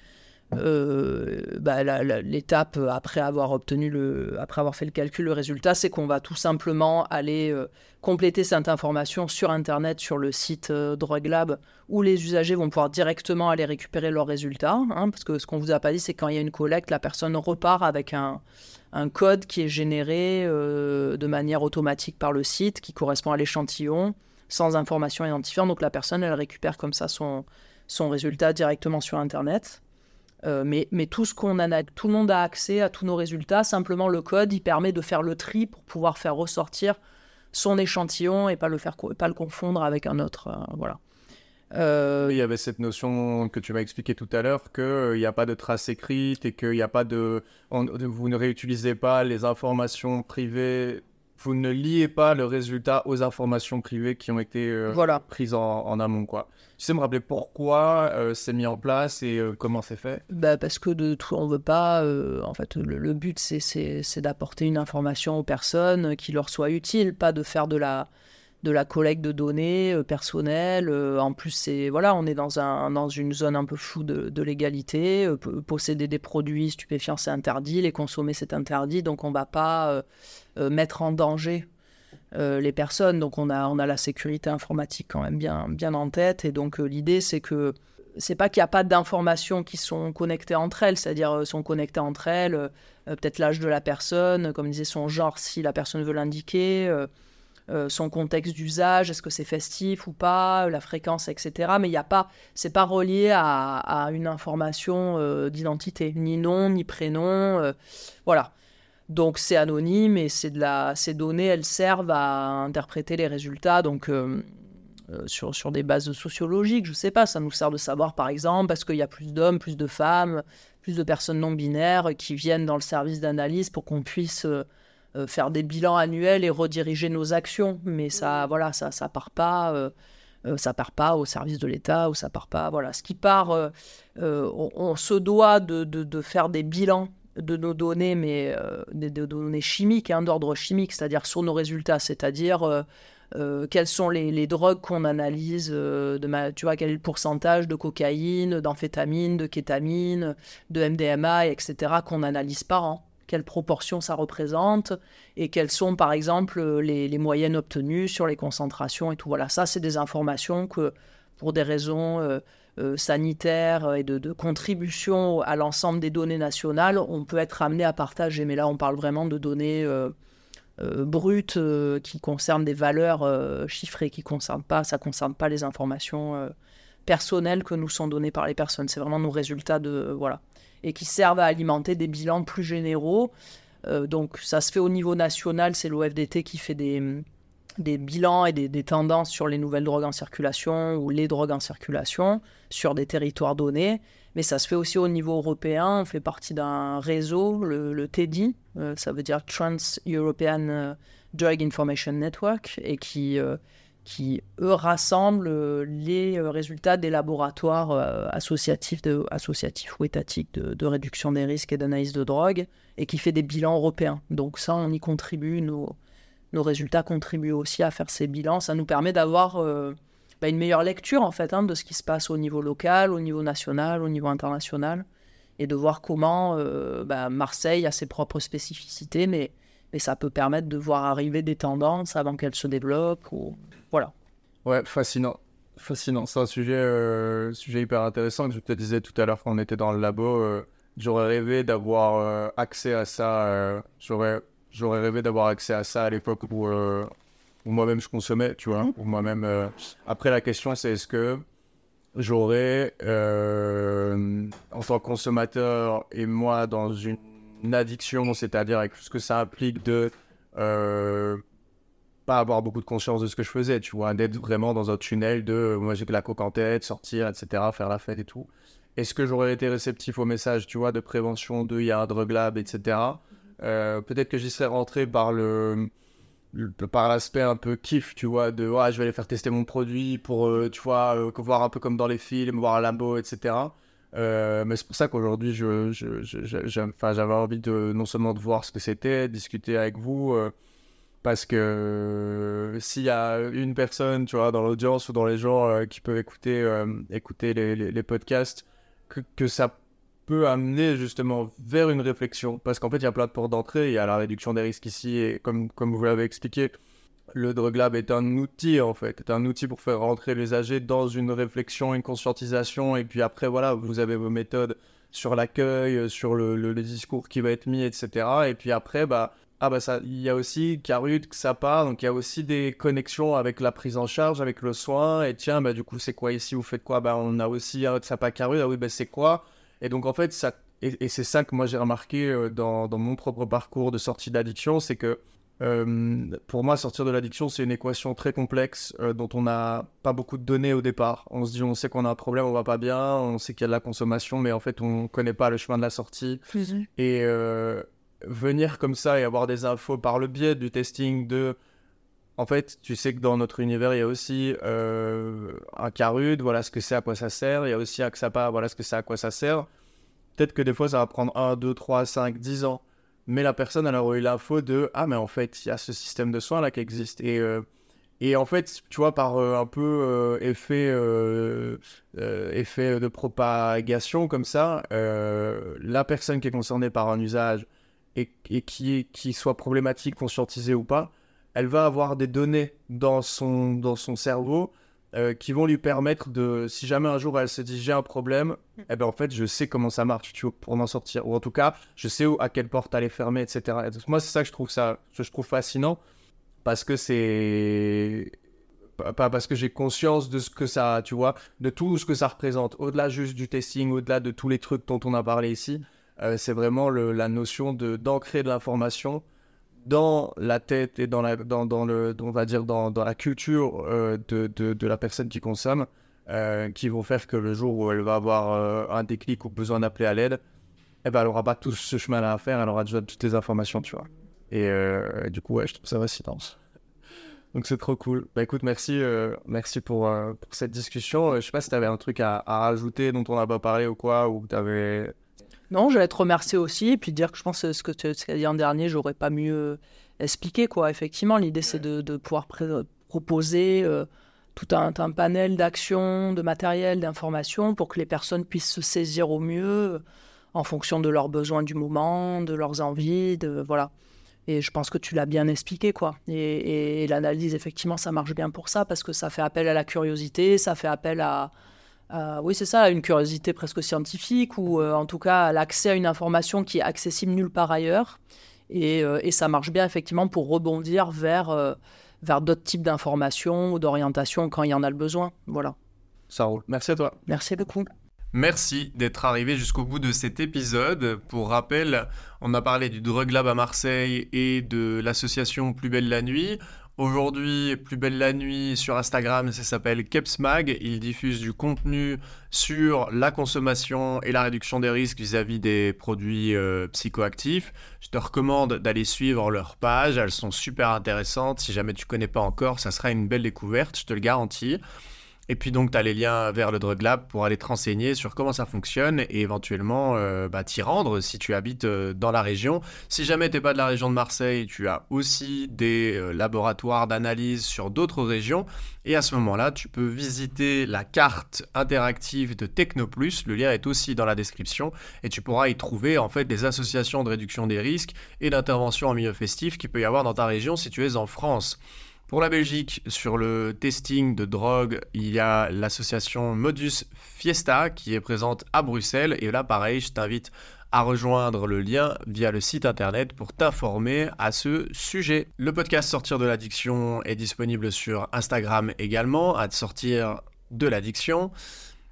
euh, bah, l'étape après avoir obtenu le, après avoir fait le calcul, le résultat, c'est qu'on va tout simplement aller euh, compléter cette information sur Internet, sur le site euh, DrugLab, où les usagers vont pouvoir directement aller récupérer leurs résultats. Hein, parce que ce qu'on vous a pas dit, c'est quand il y a une collecte, la personne repart avec un, un code qui est généré de manière automatique par le site, qui correspond à l'échantillon, sans information identifiante. Donc la personne, elle récupère comme ça son, son résultat directement sur Internet. Euh, mais, tout ce qu'on a, tout le monde a accès à tous nos résultats. Simplement, le code, il permet de faire le tri pour pouvoir faire ressortir son échantillon et pas le faire, pas le confondre avec un autre. Euh, voilà. Euh, il y avait cette notion que tu m'as expliqué tout à l'heure qu'il n'y a pas de trace écrite et qu'il n'y a pas de, vous ne réutilisez pas les informations privées vous ne liez pas le résultat aux informations privées qui ont été euh, prises en, amont. Quoi. Tu sais me rappeler pourquoi euh, c'est mis en place et euh, comment c'est fait? Bah Parce que de tout, on veut pas. en fait, le, but, c'est d'apporter une information aux personnes qui leur soit utile, pas de faire de la, de la collecte de données personnelles. en plus, c'est voilà, on est dans, un, dans une zone un peu floue de, de l'égalité. posséder des produits stupéfiants, c'est interdit. Les consommer, c'est interdit. Donc, on va pas mettre en danger euh, les personnes. Donc on a, on a la sécurité informatique quand même bien, bien en tête. Et donc euh, l'idée, c'est que c'est pas qu'il n'y a pas d'informations qui sont connectées entre elles, c'est-à-dire sont connectées entre elles, peut-être l'âge de la personne, comme disait son genre si la personne veut l'indiquer, son contexte d'usage, est-ce que c'est festif ou pas, la fréquence, etc. Mais il n'y a pas, c'est pas relié à, à une information d'identité, ni nom, ni prénom, voilà. Donc c'est anonyme et c'est de la, ces données, elles servent à interpréter les résultats. Donc euh, euh, sur, sur, des bases sociologiques, je ne sais pas, ça nous sert de savoir par exemple parce qu'il y a plus d'hommes, plus de femmes, plus de personnes non binaires qui viennent dans le service d'analyse pour qu'on puisse euh, faire des bilans annuels et rediriger nos actions. Mais ça, voilà, ça, ça part pas. ça part pas au service de l'État ou ça part pas. Voilà, ce qui part, on, se doit de, de, de, faire des bilans de nos données, mais euh, des, données chimiques, hein, d'ordre chimique, c'est-à-dire sur nos résultats, c'est-à-dire euh, euh, quelles sont les, drogues qu'on analyse, de tu vois, quel est le pourcentage de cocaïne, d'amphétamine, de kétamine, de MDMA, etc., qu'on analyse par an, quelle proportion ça représente, et quelles sont, par exemple, les, les moyennes obtenues sur les concentrations et tout. Voilà, ça, c'est des informations que, pour des raisons euh, sanitaire et de, contribution à l'ensemble des données nationales, on peut être amené à partager. Mais là, on parle vraiment de données euh, euh, brutes qui concernent des valeurs chiffrées, qui concernent pas, ça ne concerne pas les informations personnelles que nous sont données par les personnes. C'est vraiment nos résultats de voilà et qui servent à alimenter des bilans plus généraux. donc ça se fait au niveau national, c'est l'OFDT qui fait des des bilans et des, tendances sur les nouvelles drogues en circulation ou les drogues en circulation sur des territoires donnés. Mais ça se fait aussi au niveau européen. On fait partie d'un réseau, le, TEDI, euh, ça veut dire Trans-European euh, Drug Information Network, et qui, euh, qui eux, rassemblent les résultats des laboratoires associatifs, ou étatiques de, réduction des risques et d'analyse de drogue, et qui fait des bilans européens. Donc ça, on y contribue, nos résultats contribuent aussi à faire ces bilans. Ça nous permet d'avoir euh, bah, une meilleure lecture en fait hein, de ce qui se passe au niveau local, au niveau national, au niveau international. et de voir comment bah, Marseille a ses propres spécificités, mais, mais ça peut permettre de voir arriver des tendances avant qu'elles se développent. Ou... Voilà. Ouais, fascinant. Fascinant. C'est un sujet, sujet hyper intéressant je te disais tout à l'heure quand on était dans le labo. J'aurais rêvé d'avoir accès à ça. J'aurais j'aurais rêvé d'avoir accès à ça à l'époque où, euh, où moi-même je consommais, tu vois. Mhm. moi-même. Euh, Après, la question, c'est est-ce que j'aurais, euh, en tant que consommateur et moi, dans une addiction, c'est-à-dire avec ce que ça implique de pas avoir beaucoup de conscience de ce que je faisais, tu vois, d'être vraiment dans un tunnel de moi j'ai que la coque en tête, sortir, etc., faire la fête et tout. Est-ce que j'aurais été réceptif au message, tu vois, de prévention de il y a un drug lab, etc. Euh, peut-être que j'y serais rentré par le, par l'aspect un peu kiff, tu vois, de ouais, je vais aller faire tester mon produit pour, euh, tu vois, euh, voir un peu comme dans les films, voir un Lambo, etc. mais c'est pour ça qu'aujourd'hui, je, je, j'avais envie de non seulement de voir ce que c'était, discuter avec vous, parce que s'il y a une personne, tu vois, dans l'audience ou dans les gens qui peuvent écouter, écouter les, les, les podcasts, que, que ça peut amener justement vers une réflexion. Parce qu'en fait, il y a plein de portes d'entrée. Il y a la réduction des risques ici. Et comme, comme vous l'avez expliqué, le Drug Lab est un outil, en fait. C'est un outil pour faire rentrer les âgés dans une réflexion, une conscientisation. Et puis après, voilà, vous avez vos méthodes sur l'accueil, sur le, discours qui va être mis, etc. Et puis après, bah, ah bah il y a aussi Carut, part donc il y a aussi des connexions avec la prise en charge, avec le soin. Et tiens, bah du coup, c'est quoi ici Vous faites quoi? Bah on a aussi un Sapa Carut, ah oui, bah c'est quoi? Et donc, en fait, ça, et, c'est ça que moi j'ai remarqué euh, dans, dans, mon propre parcours de sortie d'addiction, c'est que euh, pour moi, sortir de l'addiction, c'est une équation très complexe euh, dont on n'a pas beaucoup de données au départ. On se dit, on sait qu'on a un problème, on va pas bien, on sait qu'il y a de la consommation, mais en fait, on connaît pas le chemin de la sortie. Et venir comme ça et avoir des infos par le biais du testing de en fait, tu sais que dans notre univers, il y a aussi euh, un Carud, voilà ce que c'est, à quoi ça sert. Il y a aussi un Xapa, voilà ce que c'est, à quoi ça sert. Peut-être que des fois, ça va prendre 1, 2, 3, 5, 10 ans. Mais la personne, elle aura eu l'info de Ah, mais en fait, il y a ce système de soins là qui existe. Et, euh, et en fait, tu vois, par euh, un peu effet, effet de propagation comme ça, la personne qui est concernée par un usage et, et qui, qui soit problématique, conscientisée ou pas, elle va avoir des données dans son, dans son cerveau euh, qui vont lui permettre de, si jamais un jour elle se dit j'ai un problème, mm. eh ben en fait je sais comment ça marche tu vois, pour m'en sortir. Ou en tout cas, je sais où, à quelle porte aller fermer, etc. moi c'est ça que je trouve ça, je trouve fascinant parce que c'est pas parce que j'ai conscience de ce que ça, tu vois, de tout ce que ça représente, au-delà juste du testing, au-delà de tous les trucs dont on a parlé ici, euh, c'est vraiment la notion de d'ancrer de l'information dans la tête et dans la, dans, le, on va dire dans, dans la culture euh, de, de, de, la personne qui consomme, euh, qui vont faire que le jour où elle va avoir euh, un déclic ou besoin d'appeler à l'aide, eh ben, elle aura pas tout ce chemin-là à faire, elle aura déjà toutes les informations, tu vois. Et du coup, ouais, je trouve ça fascinant. Donc c'est trop cool. Bah écoute, merci, merci pour, pour, cette discussion. je sais pas si tu avais un truc à, à, rajouter dont on n'a pas parlé ou quoi, ou tu avais non, j'allais te remercier aussi et puis dire que je pense que ce que tu as dit en dernier, j'aurais pas mieux expliqué. Quoi. Effectivement, l'idée, c'est de, pouvoir proposer euh, tout un, panel d'actions, de matériel, d'informations pour que les personnes puissent se saisir au mieux en fonction de leurs besoins du moment, de leurs envies, de voilà. Et je pense que tu l'as bien expliqué, quoi. et l'analyse, effectivement, ça marche bien pour ça parce que ça fait appel à la curiosité, ça fait appel à, euh, oui, c'est ça, une curiosité presque scientifique ou euh, en tout cas l'accès à une information qui est accessible nulle part ailleurs. Et, euh, et ça marche bien effectivement pour rebondir vers, vers d'autres types d'informations ou d'orientations quand il y en a le besoin. Voilà. Ça roule. Merci à toi. Merci beaucoup. Merci d'être arrivé jusqu'au bout de cet épisode. Pour rappel, on a parlé du Drug Lab à Marseille et de l'association Plus Belle la Nuit. Aujourd'hui, Plus belle la nuit sur Instagram, ça s'appelle Kepsmag. Il diffuse du contenu sur la consommation et la réduction des risques vis-à-vis des produits euh, psychoactifs. Je te recommande d'aller suivre leurs pages, elles sont super intéressantes. Si jamais tu connais pas encore, ça sera une belle découverte, je te le garantis. Et puis donc, tu as les liens vers le Drug Lab pour aller te renseigner sur comment ça fonctionne et éventuellement euh, bah, t'y rendre si tu habites euh, dans la région. Si jamais tu pas de la région de Marseille, tu as aussi des euh, laboratoires d'analyse sur d'autres régions. Et à ce moment-là, tu peux visiter la carte interactive de Technoplus. Le lien est aussi dans la description et tu pourras y trouver en fait des associations de réduction des risques et d'intervention en milieu festif qu'il peut y avoir dans ta région si tu es en France. Pour la Belgique, sur le testing de drogue, il y a l'association Modus Fiesta qui est présente à Bruxelles. Et là, pareil, je t'invite à rejoindre le lien via le site internet pour t'informer à ce sujet. Le podcast Sortir de l'addiction est disponible sur Instagram également, à sortir de l'addiction.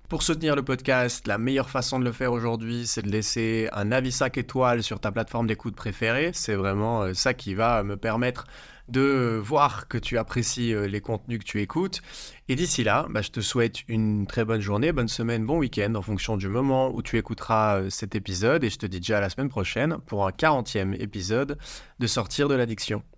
Pour soutenir le podcast, la meilleure façon de le faire aujourd'hui, c'est de laisser un avis 5 étoiles sur ta plateforme d'écoute préférée. C'est vraiment euh, ça qui va me permettre de voir que tu apprécies euh, les contenus que tu écoutes. Et d'ici là, bah, je te souhaite une très bonne journée, bonne semaine, bon week-end en fonction du moment où tu écouteras euh, cet épisode. Et je te dis déjà à la semaine prochaine pour un 40e épisode de Sortir de l'addiction.